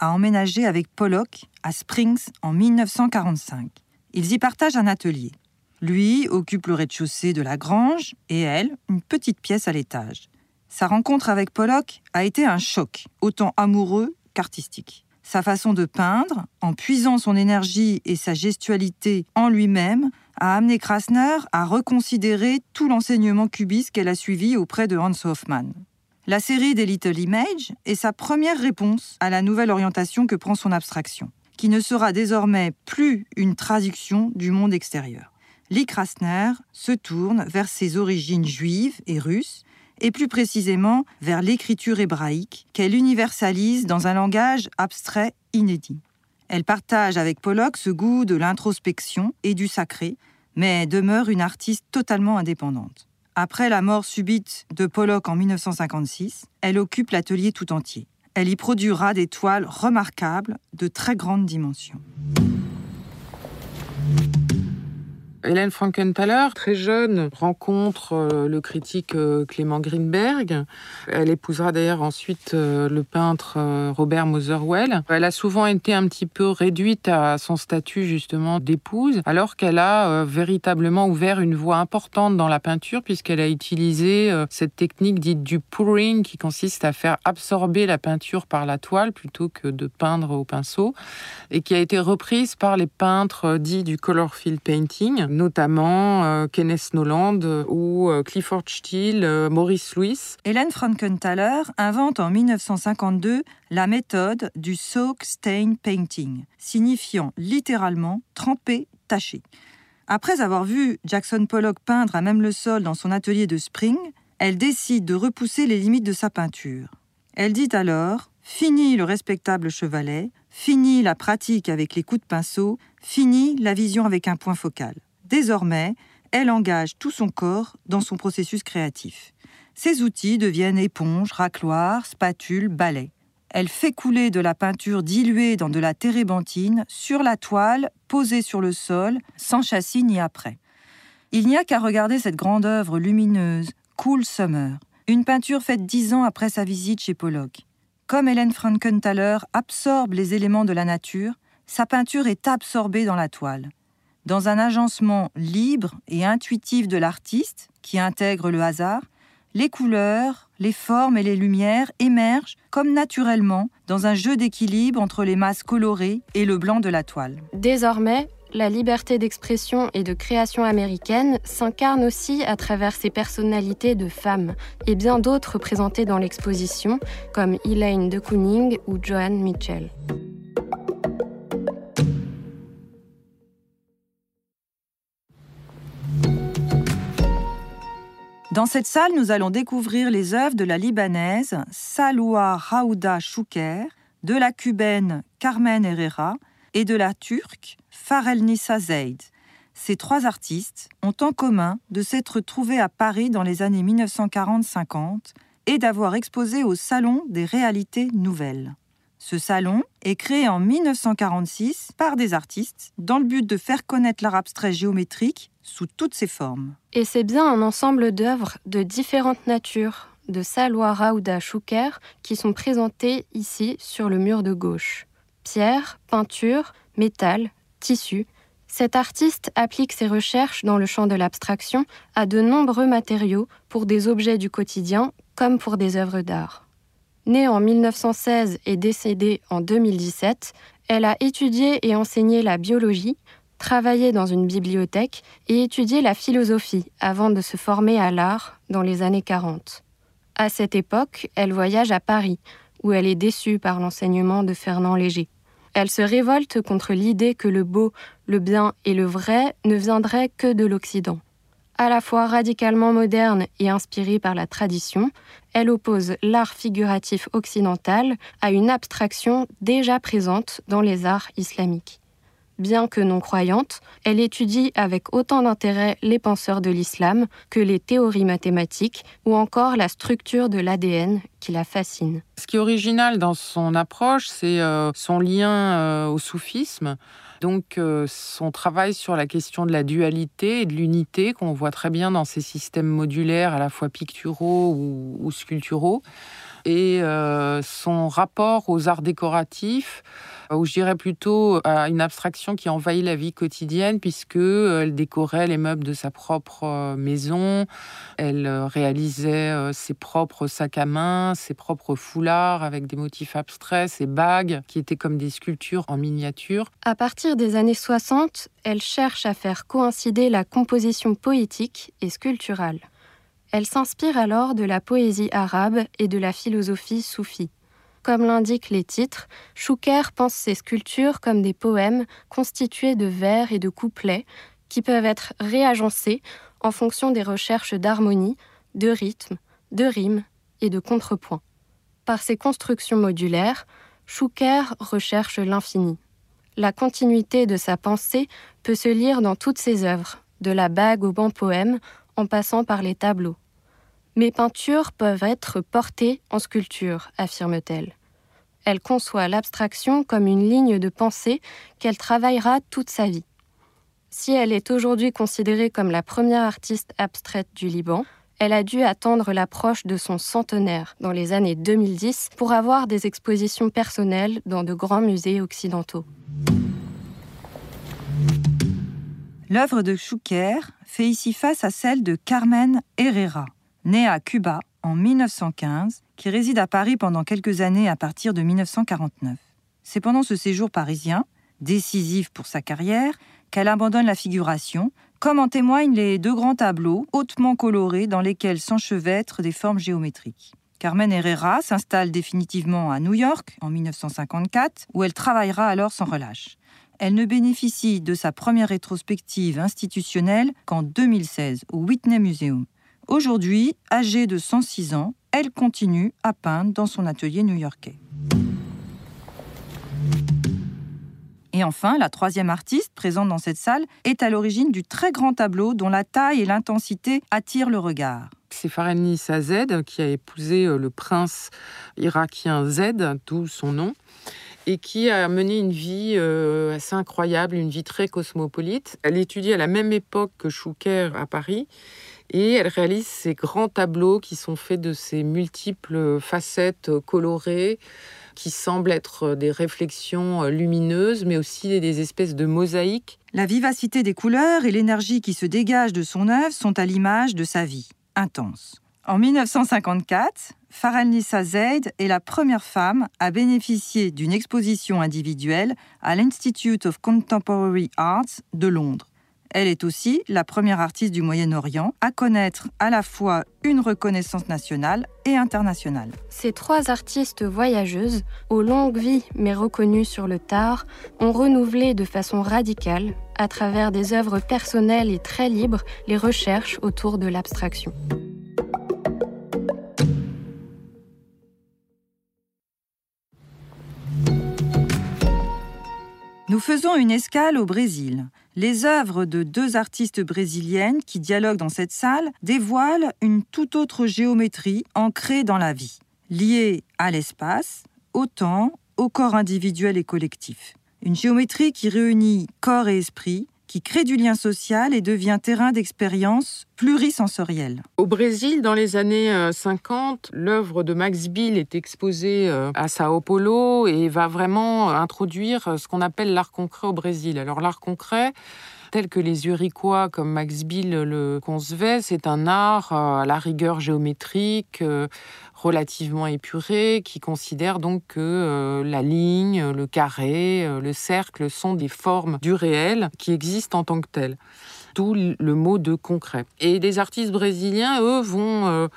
a emménagé avec Pollock à Springs en 1945. Ils y partagent un atelier. Lui occupe le rez-de-chaussée de la grange et elle, une petite pièce à l'étage. Sa rencontre avec Pollock a été un choc, autant amoureux qu'artistique. Sa façon de peindre, en puisant son énergie et sa gestualité en lui-même, a amené Krasner à reconsidérer tout l'enseignement cubiste qu'elle a suivi auprès de Hans Hofmann. La série des Little Images est sa première réponse à la nouvelle orientation que prend son abstraction, qui ne sera désormais plus une traduction du monde extérieur. Lee Krasner se tourne vers ses origines juives et russes, et plus précisément vers l'écriture hébraïque qu'elle universalise dans un langage abstrait inédit. Elle partage avec Pollock ce goût de l'introspection et du sacré, mais demeure une artiste totalement indépendante. Après la mort subite de Pollock en 1956, elle occupe l'atelier tout entier. Elle y produira des toiles remarquables de très grande dimension. Hélène Frankenthaler, très jeune, rencontre euh, le critique euh, Clément Greenberg. Elle épousera d'ailleurs ensuite euh, le peintre Robert Motherwell. Elle a souvent été un petit peu réduite à son statut justement d'épouse, alors qu'elle a véritablement ouvert une voie importante dans la peinture puisqu'elle a utilisé cette technique dite du pouring qui consiste à faire absorber la peinture par la toile plutôt que de peindre au pinceau et qui a été reprise par les peintres dits du color field painting notamment euh, Kenneth Noland euh, ou euh, Clifford Steele, Maurice Lewis. Hélène Frankenthaler invente en 1952 la méthode du soak stain painting, signifiant littéralement tremper, tacher. Après avoir vu Jackson Pollock peindre à même le sol dans son atelier de Spring, elle décide de repousser les limites de sa peinture. Elle dit alors Fini le respectable chevalet, fini la pratique avec les coups de pinceau, fini la vision avec un point focal. Désormais, elle engage tout son corps dans son processus créatif. Ses outils deviennent éponges, racloirs, spatules, balais. Elle fait couler de la peinture diluée dans de la térébenthine sur la toile posée sur le sol, sans châssis ni après. Il n'y a qu'à regarder cette grande œuvre lumineuse, Cool Summer, une peinture faite dix ans après sa visite chez Pollock. Comme Hélène Frankenthaler absorbe les éléments de la nature, sa peinture est absorbée dans la toile dans un agencement libre et intuitif de l'artiste qui intègre le hasard, les couleurs, les formes et les lumières émergent comme naturellement dans un jeu d'équilibre entre les masses colorées et le blanc de la toile. Désormais, la liberté d'expression et de création américaine s'incarne aussi à travers ces personnalités de femmes et bien d'autres présentées dans l'exposition, comme Elaine de Kooning ou Joanne Mitchell. Dans cette salle, nous allons découvrir les œuvres de la Libanaise Saloua Raouda Chouker, de la Cubaine Carmen Herrera et de la Turque Farel Nissa Zeid. Ces trois artistes ont en commun de s'être trouvés à Paris dans les années 1940-50 et d'avoir exposé au Salon des réalités nouvelles. Ce salon est créé en 1946 par des artistes dans le but de faire connaître l'art abstrait géométrique sous toutes ses formes. Et c'est bien un ensemble d'œuvres de différentes natures de Salwa Raouda qui sont présentées ici sur le mur de gauche. Pierre, peinture, métal, tissu. Cet artiste applique ses recherches dans le champ de l'abstraction à de nombreux matériaux pour des objets du quotidien comme pour des œuvres d'art. Née en 1916 et décédée en 2017, elle a étudié et enseigné la biologie, travaillé dans une bibliothèque et étudié la philosophie avant de se former à l'art dans les années 40. À cette époque, elle voyage à Paris, où elle est déçue par l'enseignement de Fernand Léger. Elle se révolte contre l'idée que le beau, le bien et le vrai ne viendraient que de l'Occident. À la fois radicalement moderne et inspirée par la tradition, elle oppose l'art figuratif occidental à une abstraction déjà présente dans les arts islamiques. Bien que non croyante, elle étudie avec autant d'intérêt les penseurs de l'islam que les théories mathématiques ou encore la structure de l'ADN qui la fascine. Ce qui est original dans son approche, c'est euh, son lien euh, au soufisme. Donc euh, son travail sur la question de la dualité et de l'unité qu'on voit très bien dans ces systèmes modulaires à la fois picturaux ou sculpturaux et son rapport aux arts décoratifs, ou je dirais plutôt à une abstraction qui envahit la vie quotidienne, puisque euh, décorait les meubles de sa propre maison, elle réalisait ses propres sacs à main, ses propres foulards avec des motifs abstraits, ses bagues qui étaient comme des sculptures en miniature. À partir des années 60, elle cherche à faire coïncider la composition poétique et sculpturale. Elle s'inspire alors de la poésie arabe et de la philosophie soufie. Comme l'indiquent les titres, Chouker pense ses sculptures comme des poèmes constitués de vers et de couplets qui peuvent être réagencés en fonction des recherches d'harmonie, de rythme, de rime et de contrepoint. Par ses constructions modulaires, Chouker recherche l'infini. La continuité de sa pensée peut se lire dans toutes ses œuvres, de la bague au banc poème en passant par les tableaux. Mes peintures peuvent être portées en sculpture, affirme-t-elle. Elle conçoit l'abstraction comme une ligne de pensée qu'elle travaillera toute sa vie. Si elle est aujourd'hui considérée comme la première artiste abstraite du Liban, elle a dû attendre l'approche de son centenaire dans les années 2010 pour avoir des expositions personnelles dans de grands musées occidentaux. L'œuvre de Schuker fait ici face à celle de Carmen Herrera, née à Cuba en 1915, qui réside à Paris pendant quelques années à partir de 1949. C'est pendant ce séjour parisien, décisif pour sa carrière, qu'elle abandonne la figuration, comme en témoignent les deux grands tableaux hautement colorés dans lesquels s'enchevêtrent des formes géométriques. Carmen Herrera s'installe définitivement à New York en 1954, où elle travaillera alors sans relâche elle ne bénéficie de sa première rétrospective institutionnelle qu'en 2016 au Whitney Museum. Aujourd'hui, âgée de 106 ans, elle continue à peindre dans son atelier new-yorkais. Et enfin, la troisième artiste présente dans cette salle est à l'origine du très grand tableau dont la taille et l'intensité attirent le regard. C'est Farenissa Z qui a épousé euh, le prince irakien Z, d'où son nom et qui a mené une vie euh, assez incroyable, une vie très cosmopolite. Elle étudie à la même époque que Schuker à Paris et elle réalise ces grands tableaux qui sont faits de ces multiples facettes colorées qui semblent être des réflexions lumineuses, mais aussi des espèces de mosaïques. La vivacité des couleurs et l'énergie qui se dégage de son œuvre sont à l'image de sa vie, intense. En 1954, Faranissa Zaid est la première femme à bénéficier d'une exposition individuelle à l'Institute of Contemporary Arts de Londres. Elle est aussi la première artiste du Moyen-Orient à connaître à la fois une reconnaissance nationale et internationale. Ces trois artistes voyageuses, aux longues vies mais reconnues sur le tard, ont renouvelé de façon radicale, à travers des œuvres personnelles et très libres, les recherches autour de l'abstraction. Nous faisons une escale au Brésil. Les œuvres de deux artistes brésiliennes qui dialoguent dans cette salle dévoilent une toute autre géométrie ancrée dans la vie, liée à l'espace, au temps, au corps individuel et collectif. Une géométrie qui réunit corps et esprit, qui crée du lien social et devient terrain d'expérience plurisensorielle. Au Brésil, dans les années 50, euh, l'œuvre de Max Bill est exposée euh, à Sao Paulo et va vraiment introduire euh, ce qu'on appelle l'art concret au Brésil. Alors l'art concret, tel que les Uriquois comme Max Bill le concevaient, c'est un art à la rigueur géométrique, relativement épuré, qui considère donc que euh, la ligne, le carré, euh, le cercle sont des formes du réel qui existent en tant que telles. D'où le mot de concret. Et les artistes brésiliens, eux, vont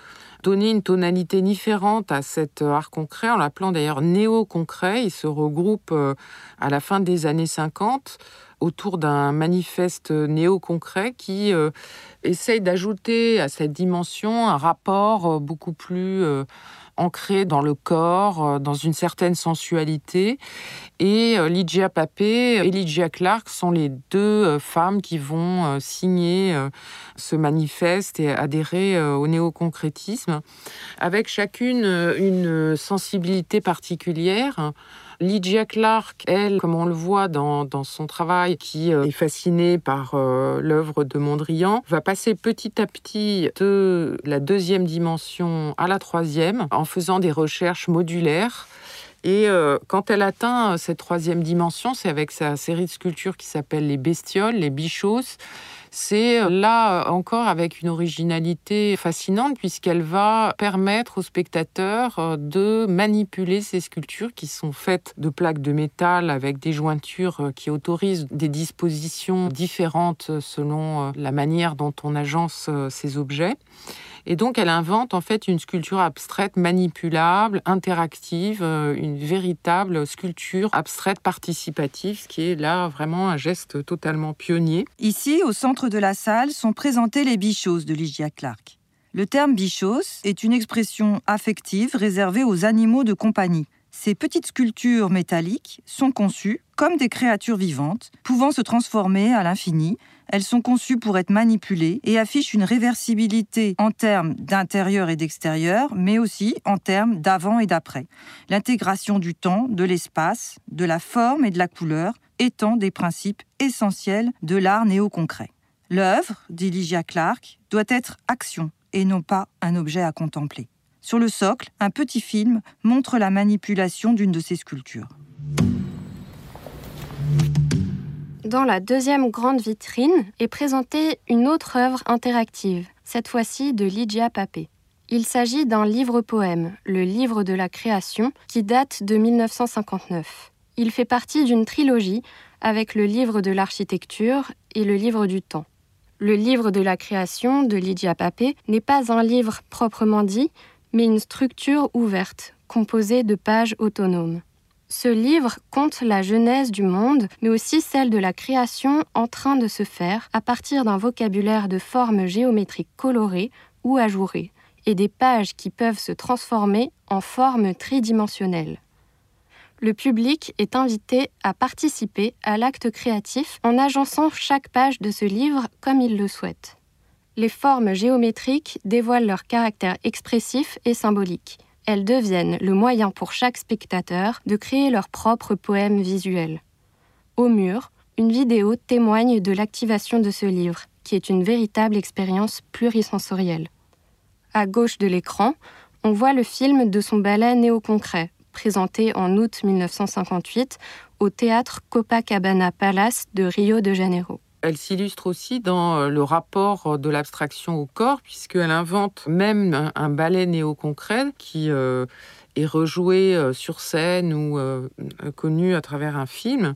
euh, donné une tonalité différente à cet art concret, en l'appelant d'ailleurs néo-concret. Il se regroupe euh, à la fin des années 50 autour d'un manifeste néo-concret qui euh, essaye d'ajouter à cette dimension un rapport euh, beaucoup plus ancré dans le corps, dans une certaine sensualité. Et Lydia Papé et Lydia Clark sont les deux femmes qui vont signer ce manifeste et adhérer au néo-concrétisme, avec chacune une sensibilité particulière. Lydia Clark, elle, comme on le voit dans, son travail, qui euh, est fascinée par euh, l'œuvre de Mondrian, va passer petit à petit de la deuxième dimension à la troisième en faisant des recherches modulaires. Et euh, quand elle atteint cette troisième dimension, c'est avec sa série de sculptures qui s'appelle les bestioles, les bichos, c'est euh, là euh, encore avec une originalité fascinante puisqu'elle va permettre aux spectateurs euh, de manipuler ces sculptures qui sont faites de plaques de métal avec des jointures qui autorisent des dispositions différentes selon la manière dont on agence ces objets. Et donc, elle invente en fait une sculpture abstraite manipulable, interactive, euh, une véritable sculpture abstraite participative, ce qui est là vraiment un geste totalement pionnier. Ici, au centre de la salle, sont présentées les bichos de Lygia Clark. Le terme bichos est une expression affective réservée aux animaux de compagnie. Ces petites sculptures métalliques sont conçues comme des créatures vivantes, pouvant se transformer à l'infini elles sont conçues pour être manipulées et affichent une réversibilité en termes d'intérieur et d'extérieur, mais aussi en termes d'avant et d'après. L'intégration du temps, de l'espace, de la forme et de la couleur étant des principes essentiels de l'art néo-concret. L'œuvre, dit Lygia Clark, doit être action et non pas un objet à contempler. Sur le socle, un petit film montre la manipulation d'une de ces sculptures. Dans la deuxième grande vitrine est présentée une autre œuvre interactive, cette fois-ci de Lydia Papé. Il s'agit d'un livre-poème, le Livre de la création, qui date de 1959. Il fait partie d'une trilogie avec le Livre de l'architecture et le Livre du temps. Le Livre de la création de Lydia Papé n'est pas un livre proprement dit, mais une structure ouverte, composée de pages autonomes. Ce livre compte la genèse du monde, mais aussi celle de la création en train de se faire à partir d'un vocabulaire de formes géométriques colorées ou ajourées, et des pages qui peuvent se transformer en formes tridimensionnelles. Le public est invité à participer à l'acte créatif en agençant chaque page de ce livre comme il le souhaite. Les formes géométriques dévoilent leur caractère expressif et symbolique elles deviennent le moyen pour chaque spectateur de créer leur propre poème visuel. Au mur, une vidéo témoigne de l'activation de ce livre, qui est une véritable expérience plurisensorielle. À gauche de l'écran, on voit le film de son ballet Néo-Concret, présenté en août 1958 au théâtre Copacabana Palace de Rio de Janeiro. Elle s'illustre aussi dans euh, le rapport euh, de l'abstraction au corps, puisqu'elle invente même un ballet néo-concret qui euh, est rejoué sur scène ou connu à travers un film.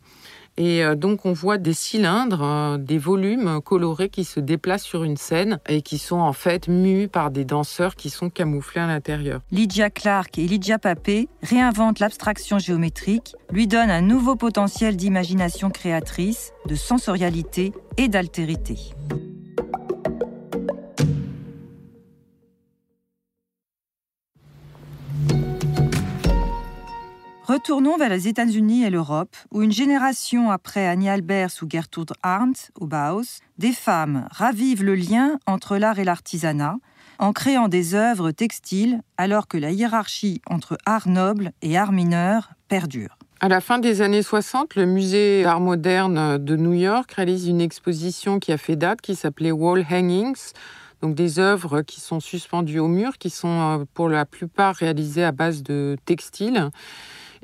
Et donc on voit des cylindres, des volumes colorés qui se déplacent sur une scène et qui sont en fait mus par des danseurs qui sont camouflés à l'intérieur. Lydia Clark et Lydia Papé réinventent l'abstraction géométrique, lui donnent un nouveau potentiel d'imagination créatrice, de sensorialité et d'altérité. Retournons vers les États-Unis et l'Europe, où une génération après Annie Albers ou Gertrude Arndt au Bauhaus, des femmes ravivent le lien entre l'art et l'artisanat en créant des œuvres textiles alors que la hiérarchie entre art noble et art mineur perdure. À la fin des années 60, le musée d'art moderne de New York réalise une exposition qui a fait date, qui s'appelait Wall Hangings, donc des œuvres qui sont suspendues au mur, qui sont euh, pour la plupart réalisées à base de textiles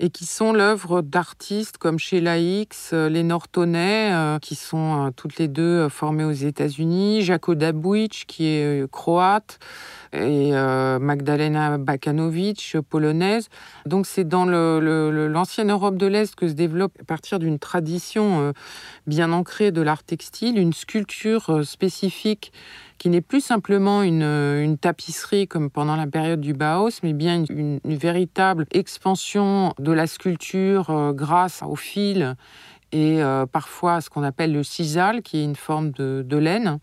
et qui sont l'œuvre d'artistes comme Sheila X, euh, les Nortonais, euh, qui sont euh, toutes les deux formées aux États-Unis, Jaco Dabuic, qui est croate, et Magdalena Bakanovic, polonaise. Donc c'est dans l'ancienne Europe de l'Est que se développe, à partir d'une tradition bien ancrée de l'art textile, une sculpture spécifique qui n'est plus simplement une, tapisserie comme pendant la période du Bauhaus, mais bien une, véritable expansion de la sculpture grâce au fil et euh, parfois ce qu'on appelle le sisal, qui est une forme de, laine.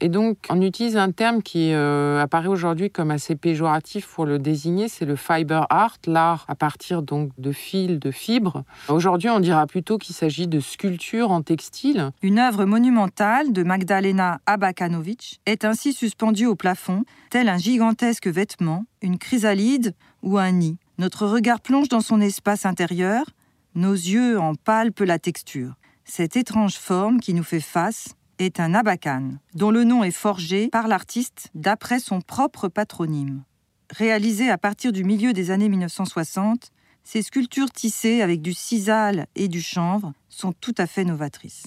Et donc, on utilise un terme qui euh, apparaît aujourd'hui comme assez péjoratif pour le désigner, c'est le fiber art, l'art à partir donc de fils, de fibres. Aujourd'hui, on dira plutôt qu'il s'agit de sculpture en textile. Une œuvre monumentale de Magdalena Abakanovic est ainsi suspendue au plafond, tel un gigantesque vêtement, une chrysalide ou un nid. Notre regard plonge dans son espace intérieur, nos yeux en palpent la texture. Cette étrange forme qui nous fait face est un abacan, dont le nom est forgé par l'artiste d'après son propre patronyme. Réalisé à partir du milieu des années 1960, ces sculptures tissées avec du sisal et du chanvre sont tout à fait novatrices.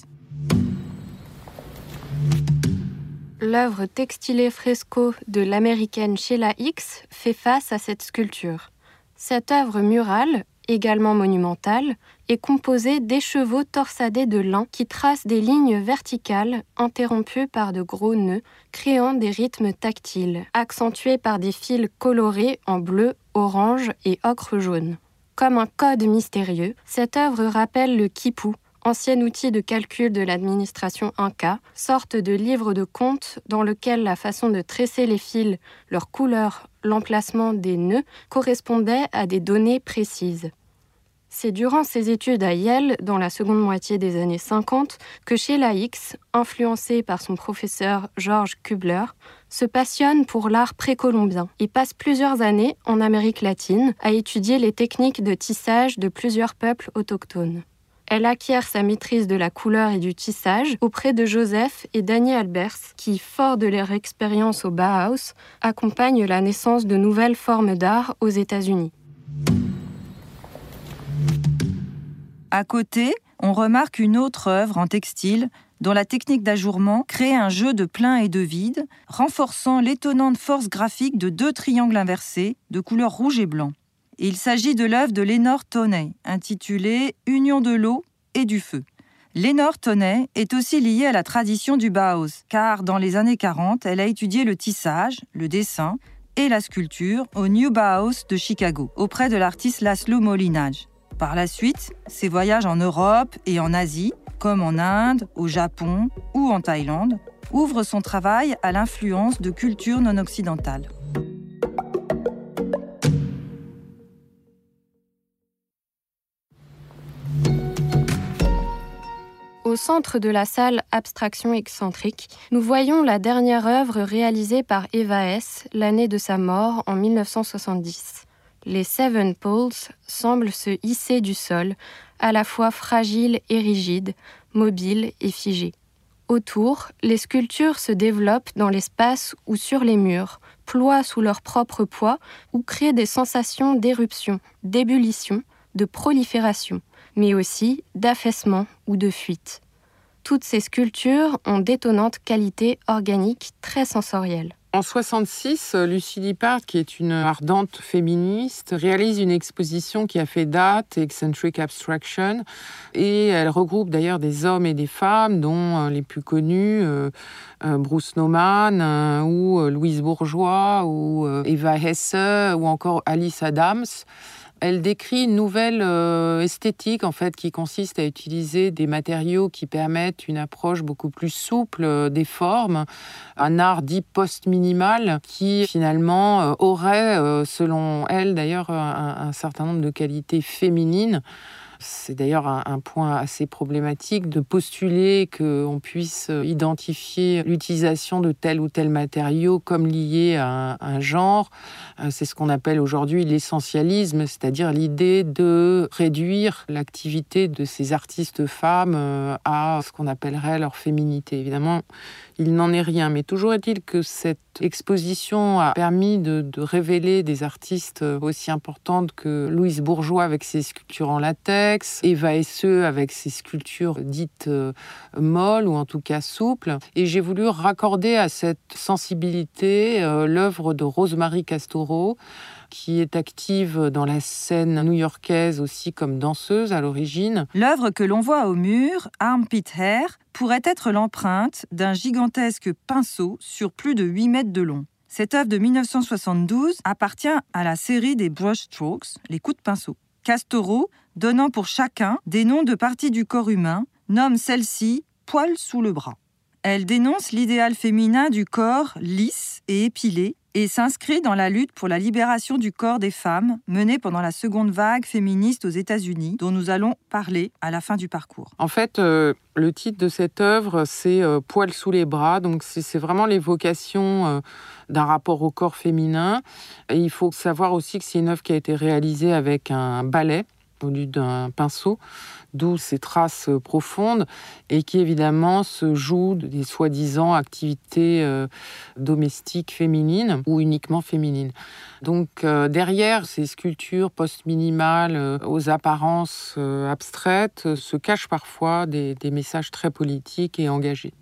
L'œuvre textilée fresco de l'américaine Sheila X fait face à cette sculpture. Cette œuvre murale également monumentale, est composée d'écheveaux torsadés de lin qui tracent des lignes verticales interrompues par de gros nœuds, créant des rythmes tactiles, accentués par des fils colorés en bleu, orange et ocre jaune. Comme un code mystérieux, cette œuvre rappelle le quipu, ancien outil de calcul de l'administration Inca, sorte de livre de comptes dans lequel la façon de tresser les fils, leur couleur, l'emplacement des nœuds correspondait à des données précises. C'est durant ses études à Yale, dans la seconde moitié des années 50, que Sheila X, influencée par son professeur George Kubler, se passionne pour l'art précolombien et passe plusieurs années en Amérique latine à étudier les techniques de tissage de plusieurs peuples autochtones. Elle acquiert sa maîtrise de la couleur et du tissage auprès de Joseph et Daniel Albers, qui, forts de leur expérience au Bauhaus, accompagnent la naissance de nouvelles formes d'art aux États-Unis. À côté, on remarque une autre œuvre en textile dont la technique d'ajourement crée un jeu de plein et de vide, renforçant l'étonnante force graphique de deux triangles inversés de couleur rouge et blanc. Il s'agit de l'œuvre de Lénore Toney, intitulée Union de l'eau et du feu. Lénore Toney est aussi liée à la tradition du Bauhaus, car dans les années 40, elle a étudié le tissage, le dessin et la sculpture au New Bauhaus de Chicago, auprès de l'artiste Laszlo Molinage. Par la suite, ses voyages en Europe et en Asie, comme en Inde, au Japon ou en Thaïlande, ouvrent son travail à l'influence de cultures non occidentales. Au centre de la salle Abstraction excentrique, nous voyons la dernière œuvre réalisée par Eva S. l'année de sa mort en 1970. Les Seven Poles semblent se hisser du sol, à la fois fragiles et rigides, mobiles et figés. Autour, les sculptures se développent dans l'espace ou sur les murs, ploient sous leur propre poids ou créent des sensations d'éruption, d'ébullition, de prolifération, mais aussi d'affaissement ou de fuite. Toutes ces sculptures ont d'étonnantes qualités organiques très sensorielles. En 66, Lucie Lippard, qui est une ardente féministe, réalise une exposition qui a fait date, Eccentric Abstraction, et elle regroupe d'ailleurs des hommes et des femmes, dont euh, les plus connus, euh, euh, Bruce Nauman, ou Louise Bourgeois, ou Eva Hesse, ou encore Alice Adams elle décrit une nouvelle euh, esthétique en fait qui consiste à utiliser des matériaux qui permettent une approche beaucoup plus souple euh, des formes, un art dit post-minimal qui finalement euh, aurait, selon elle d'ailleurs, un, certain nombre de qualités féminines. C'est d'ailleurs un, point assez problématique de postuler qu'on puisse identifier l'utilisation de tel ou tel matériau comme lié à un, genre. Euh, c'est ce qu'on appelle aujourd'hui l'essentialisme, c'est-à-dire l'idée de réduire l'activité de ces artistes femmes euh, à ce qu'on appellerait leur féminité. Évidemment, il n'en est rien, mais toujours est-il que cette exposition a permis de, révéler des artistes aussi importantes que Louise Bourgeois avec ses sculptures en latex, Eva Esseux avec ses sculptures dites euh, molles ou en tout cas souples. Et j'ai voulu raccorder à cette sensibilité euh, l'œuvre de Rosemary Castoro, qui est active dans la scène new-yorkaise aussi comme danseuse à l'origine. L'œuvre que l'on voit au mur, Armpit Hair, pourrait être l'empreinte d'un gigantesque pinceau sur plus de 8 mètres de long. Cette œuvre de 1972 appartient à la série des brush strokes, les coups de pinceau. Castoro, donnant pour chacun des noms de parties du corps humain, nomme celle-ci poil sous le bras. Elle dénonce l'idéal féminin du corps lisse et épilé et s'inscrit dans la lutte pour la libération du corps des femmes menée pendant la seconde vague féministe aux États-Unis, dont nous allons parler à la fin du parcours. En fait, euh, le titre de cette œuvre, c'est euh, Poil sous les bras, donc c'est vraiment l'évocation euh, d'un rapport au corps féminin. Et il faut savoir aussi que c'est une œuvre qui a été réalisée avec un balai lieu d'un pinceau, d'où ces traces profondes, et qui évidemment se jouent des soi-disant activités euh, domestiques féminines ou uniquement féminines. Donc euh, derrière ces sculptures post-minimales euh, aux apparences abstraites se cachent parfois des messages très politiques et engagés.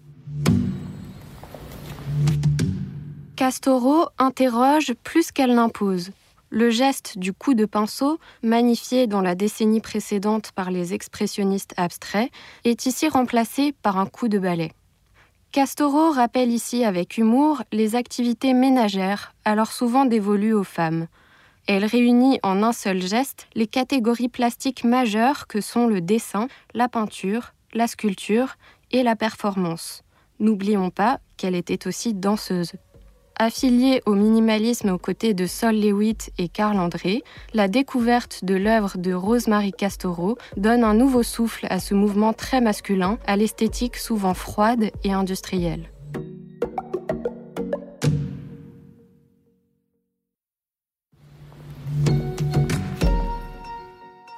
Castoro interroge plus qu'elle n'impose. Le geste du coup de pinceau, magnifié dans la décennie précédente par les expressionnistes abstraits, est ici remplacé par un coup de balai. Castoro rappelle ici avec humour les activités ménagères, alors souvent dévolues aux femmes. Elle réunit en un seul geste les catégories plastiques majeures que sont le dessin, la peinture, la sculpture et la performance. N'oublions pas qu'elle était aussi danseuse. Affiliée au minimalisme aux côtés de Sol Lewitt et Carl André, la découverte de l'œuvre de Rosemary Castoro donne un nouveau souffle à ce mouvement très masculin, à l'esthétique souvent froide et industrielle.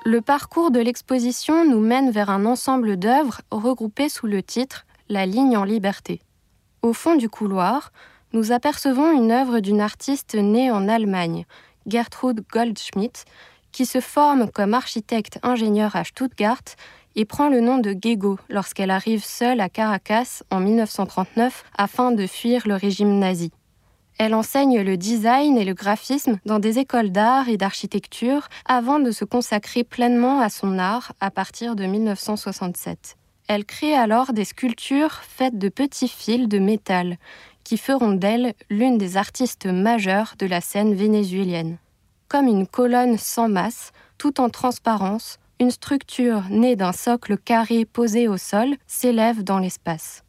Le parcours de l'exposition nous mène vers un ensemble d'œuvres regroupées sous le titre La ligne en liberté. Au fond du couloir, nous apercevons une œuvre d'une artiste née en Allemagne, Gertrude Goldschmidt, qui se forme comme architecte-ingénieur à Stuttgart et prend le nom de Gego lorsqu'elle arrive seule à Caracas en 1939 afin de fuir le régime nazi. Elle enseigne le design et le graphisme dans des écoles d'art et d'architecture avant de se consacrer pleinement à son art à partir de 1967. Elle crée alors des sculptures faites de petits fils de métal qui feront d'elle l'une des artistes majeures de la scène vénézuélienne. Comme une colonne sans masse, tout en transparence, une structure née d'un socle carré posé au sol s'élève dans l'espace.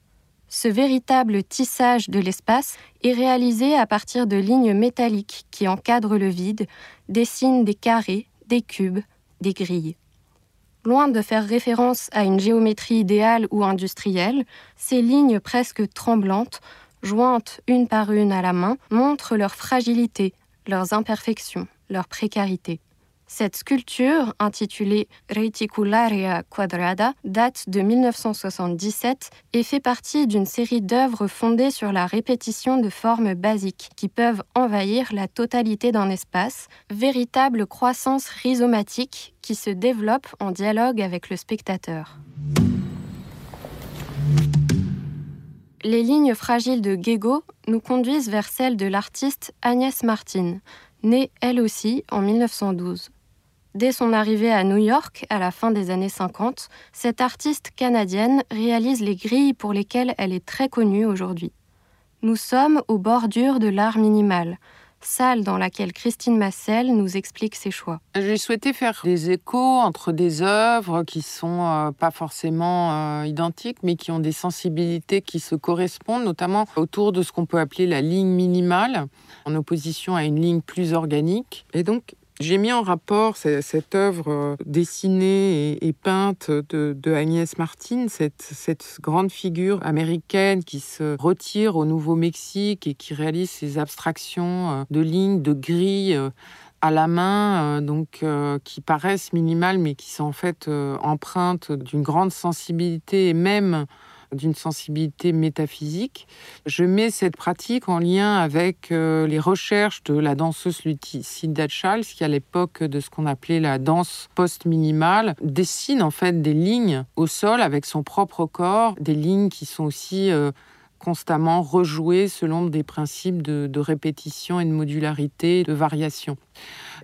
Ce véritable tissage de l'espace est réalisé à partir de lignes métalliques qui encadrent le vide, dessinent des carrés, des cubes, des grilles. Loin de faire référence à une géométrie idéale ou industrielle, ces lignes presque tremblantes jointes une par une à la main, montrent leur fragilité, leurs imperfections, leur précarité. Cette sculpture, intitulée Reticularia Quadrada, date de 1977 et fait partie d'une série d'œuvres fondées sur la répétition de formes basiques qui peuvent envahir la totalité d'un espace, véritable croissance rhizomatique qui se développe en dialogue avec le spectateur. Les lignes fragiles de Gego nous conduisent vers celles de l'artiste Agnès Martin, née elle aussi en 1912. Dès son arrivée à New York à la fin des années 50, cette artiste canadienne réalise les grilles pour lesquelles elle est très connue aujourd'hui. Nous sommes aux bordures de l'art minimal, salle dans laquelle Christine Massel nous explique ses choix. J'ai souhaité faire des échos entre des œuvres qui sont euh, pas forcément euh, identiques, mais qui ont des sensibilités qui se correspondent, notamment autour de ce qu'on peut appeler la ligne minimale, en opposition à une ligne plus organique. Et donc, j'ai mis en rapport cette, œuvre euh, dessinée et, peinte de, Agnès Martin, cette, grande figure américaine qui se retire au Nouveau-Mexique et qui réalise ses abstractions euh, de lignes, de grilles euh, à la main, donc qui paraissent minimales mais qui sont en fait empreintes d'une grande sensibilité et même d'une sensibilité métaphysique. Je mets cette pratique en lien avec euh, les recherches de la danseuse Lucinda Charles, qui à l'époque de ce qu'on appelait la danse post-minimale, dessine en fait des lignes au sol avec son propre corps, des lignes qui sont aussi euh, constamment rejouées selon des principes de, répétition et de modularité, de variation.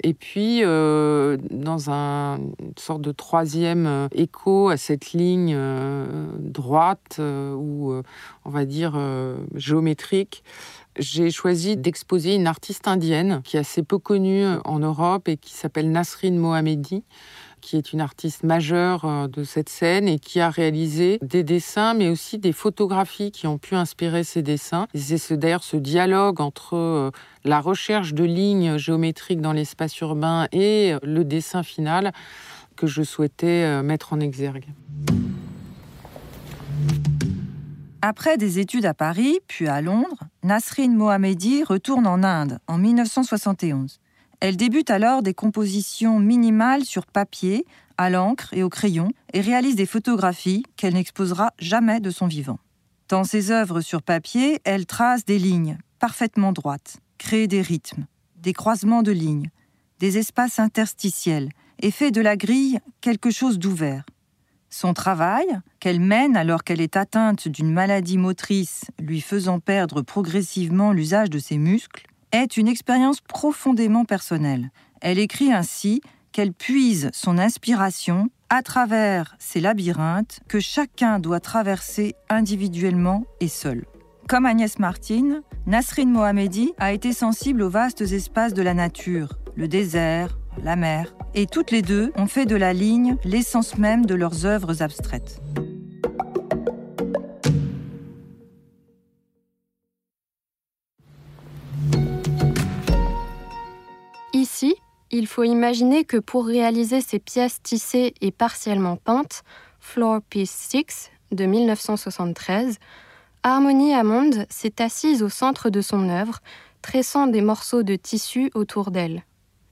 Et puis, euh, dans un, une sorte de troisième euh, écho à cette ligne droite ou, on va dire, géométrique, j'ai choisi d'exposer une artiste indienne qui est assez peu connue en Europe et qui s'appelle Nasrin Mohamedi qui est une artiste majeure euh, de cette scène et qui a réalisé des dessins, mais aussi des photographies qui ont pu inspirer ces dessins. C'est d'ailleurs ce dialogue entre euh, la recherche de lignes géométriques dans l'espace urbain et euh, le dessin final que je souhaitais mettre en exergue. Après des études à Paris, puis à Londres, Nasrin Mohamedi retourne en Inde en 1971. Elle débute alors des compositions minimales sur papier, à l'encre et au crayon, et réalise des photographies qu'elle n'exposera jamais de son vivant. Dans ses œuvres sur papier, elle trace des lignes parfaitement droites, crée des rythmes, des croisements de lignes, des espaces interstitiels, et fait de la grille quelque chose d'ouvert. Son travail, qu'elle mène alors qu'elle est atteinte d'une maladie motrice lui faisant perdre progressivement l'usage de ses muscles, est une expérience profondément personnelle. Elle écrit ainsi qu'elle puise son inspiration à travers ces labyrinthes que chacun doit traverser individuellement et seul. Comme Agnès Martin, Nasrin Mohamedi a été sensible aux vastes espaces de la nature, le désert, la mer, et toutes les deux ont fait de la ligne l'essence même de leurs œuvres abstraites. Il faut imaginer que pour réaliser ces pièces tissées et partiellement peintes, Floor Piece 6 de 1973, Harmonie Hammond s'est assise au centre de son œuvre, tressant des morceaux de tissu autour d'elle.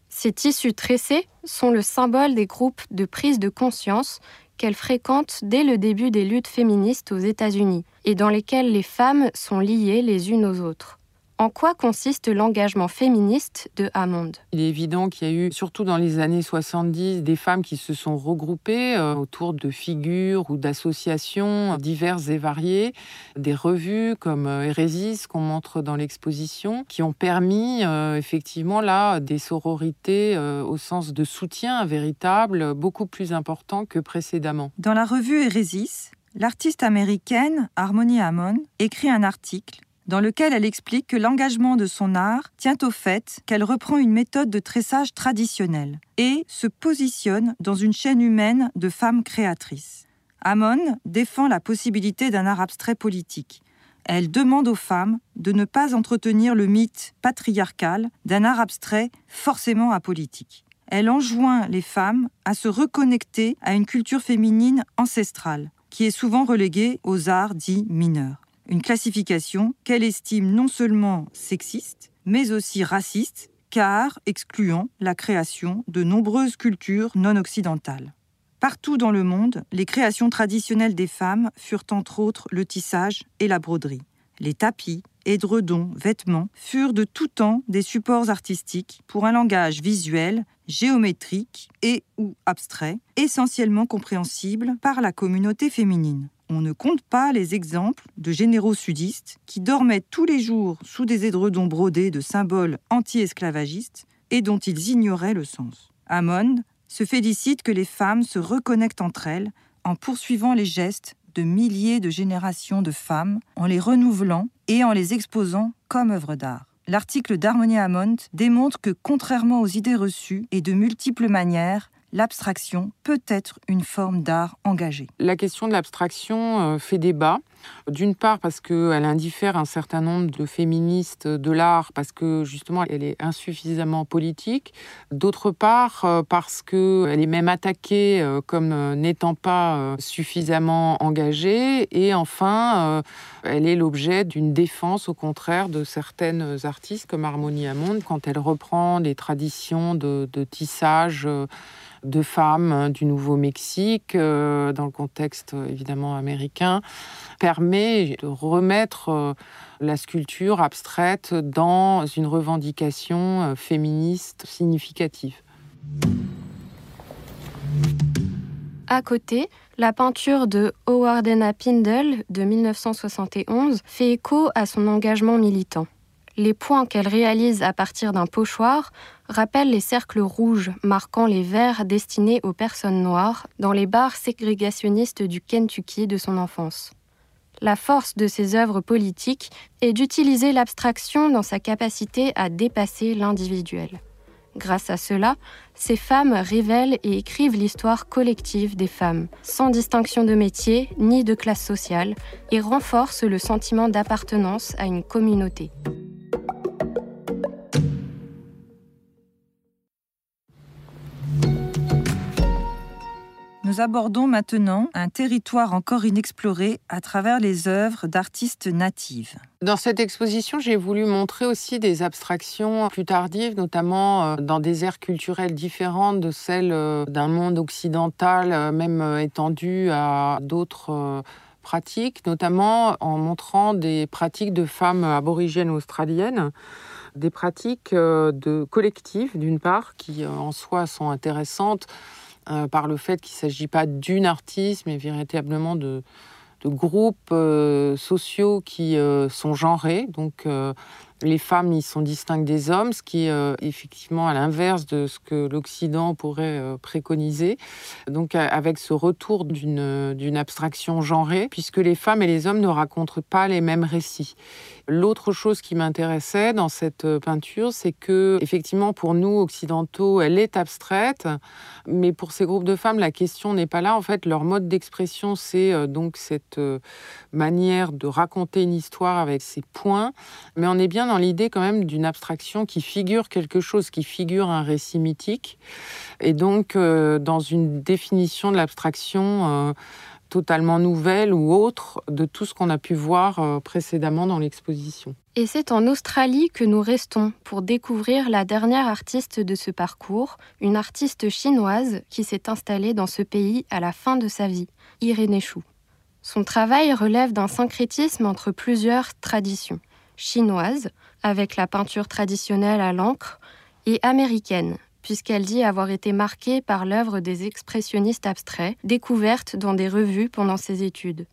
Ces tissus tressés sont le symbole des groupes de prise de conscience qu'elle fréquente dès le début des luttes féministes aux États-Unis et dans lesquelles les femmes sont liées les unes aux autres. En quoi consiste l'engagement féministe de Hammond? Il est évident qu'il y a eu, surtout dans les années 70, des femmes qui se sont regroupées euh, autour de figures ou d'associations diverses et variées, des revues comme euh, Hérésis qu'on montre dans l'exposition, qui ont permis euh, effectivement là des sororités au sens de soutien véritable beaucoup plus important que précédemment. Dans la revue Hérésis, l'artiste américaine Harmony Hammond écrit un article dans lequel elle explique que l'engagement de son art tient au fait qu'elle reprend une méthode de tressage traditionnelle et se positionne dans une chaîne humaine de femmes créatrices. Amon défend la possibilité d'un art abstrait politique. Elle demande aux femmes de ne pas entretenir le mythe patriarcal d'un art abstrait forcément apolitique. Elle enjoint les femmes à se reconnecter à une culture féminine ancestrale, qui est souvent reléguée aux arts dits mineurs une classification qu'elle estime non seulement sexiste, mais aussi raciste, car excluant la création de nombreuses cultures non occidentales. Partout dans le monde, les créations traditionnelles des femmes furent entre autres le tissage et la broderie. Les tapis, édredons, vêtements furent de tout temps des supports artistiques pour un langage visuel, géométrique et ou abstrait, essentiellement compréhensible par la communauté féminine. On ne compte pas les exemples de généraux sudistes qui dormaient tous les jours sous des édredons brodés de symboles anti-esclavagistes et dont ils ignoraient le sens. Amon se félicite que les femmes se reconnectent entre elles en poursuivant les gestes de milliers de générations de femmes, en les renouvelant et en les exposant comme œuvres d'art. L'article d'Harmonie Hammond démontre que, contrairement aux idées reçues et de multiples manières, l'abstraction peut être une forme d'art engagé. La question de l'abstraction euh, fait débat. D'une part parce qu'elle indiffère un certain nombre de féministes de l'art, parce que justement elle est insuffisamment politique. D'autre part euh, parce qu'elle est même attaquée euh, comme n'étant pas suffisamment engagée. Et enfin, elle est l'objet d'une défense au contraire de certaines artistes comme Harmonie Hammond quand elle reprend les traditions de, de tissage de femmes du Nouveau-Mexique, dans le contexte évidemment américain, permet de remettre la sculpture abstraite dans une revendication féministe significative. À côté, la peinture de Howardena Pindle de 1971 fait écho à son engagement militant. Les points qu'elle réalise à partir d'un pochoir rappellent les cercles rouges marquant les verres destinés aux personnes noires dans les bars ségrégationnistes du Kentucky de son enfance. La force de ses œuvres politiques est d'utiliser l'abstraction dans sa capacité à dépasser l'individuel. Grâce à cela, ces femmes révèlent et écrivent l'histoire collective des femmes, sans distinction de métier ni de classe sociale, et renforcent le sentiment d'appartenance à une communauté. Nous abordons maintenant un territoire encore inexploré à travers les œuvres d'artistes natives. Dans cette exposition, j'ai voulu montrer aussi des abstractions plus tardives, notamment euh, dans des aires culturelles différentes de celles euh, d'un monde occidental, euh, même étendu à d'autres pratiques, notamment en montrant des pratiques de femmes aborigènes australiennes des pratiques de collectives d'une part qui en soi sont intéressantes euh, par le fait qu'il ne s'agit pas d'une artiste, mais véritablement de, groupes euh, sociaux qui euh, sont genrés. Donc, les femmes y sont distinctes des hommes, ce qui est effectivement à l'inverse de ce que l'Occident pourrait préconiser. Donc, avec ce retour d'une abstraction genrée, puisque les femmes et les hommes ne racontent pas les mêmes récits. L'autre chose qui m'intéressait dans cette euh, peinture, c'est que, effectivement, pour nous occidentaux, elle est abstraite, mais pour ces groupes de femmes, la question n'est pas là. En fait, leur mode d'expression, c'est euh, donc cette euh, manière de raconter une histoire avec ses points, mais on est bien dans l'idée quand même d'une abstraction qui figure quelque chose, qui figure un récit mythique, et donc dans une définition de l'abstraction totalement nouvelle ou autre de tout ce qu'on a pu voir euh, précédemment dans l'exposition. Et c'est en Australie que nous restons pour découvrir la dernière artiste de ce parcours, une artiste chinoise qui s'est installée dans ce pays à la fin de sa vie, Irénée Chou. Son travail relève d'un syncrétisme entre plusieurs traditions, chinoises, avec la peinture traditionnelle à l'encre, et américaine, puisqu'elle dit avoir été marquée par l'œuvre des expressionnistes abstraits, découverte dans des revues pendant ses études.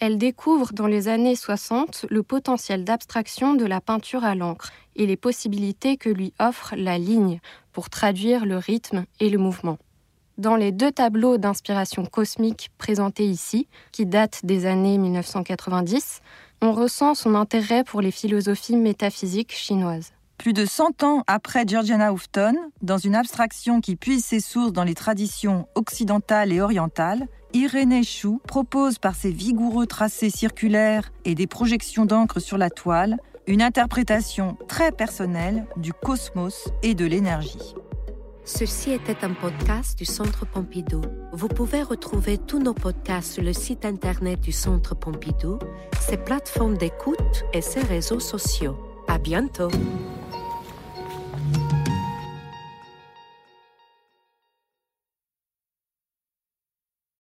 Elle découvre dans les années 60 le potentiel d'abstraction de la peinture à l'encre et les possibilités que lui offre la ligne pour traduire le rythme et le mouvement. Dans les deux tableaux d'inspiration cosmique présentés ici, qui datent des années 1990, on ressent son intérêt pour les philosophies métaphysiques chinoises. Plus de 100 ans après Georgiana Houghton, dans une abstraction qui puise ses sources dans les traditions occidentales et orientales, Irénée Chou propose par ses vigoureux tracés circulaires et des projections d'encre sur la toile une interprétation très personnelle du cosmos et de l'énergie. Ceci était un podcast du Centre Pompidou. Vous pouvez retrouver tous nos podcasts sur le site internet du Centre Pompidou, ses plateformes d'écoute et ses réseaux sociaux. À bientôt! Bye.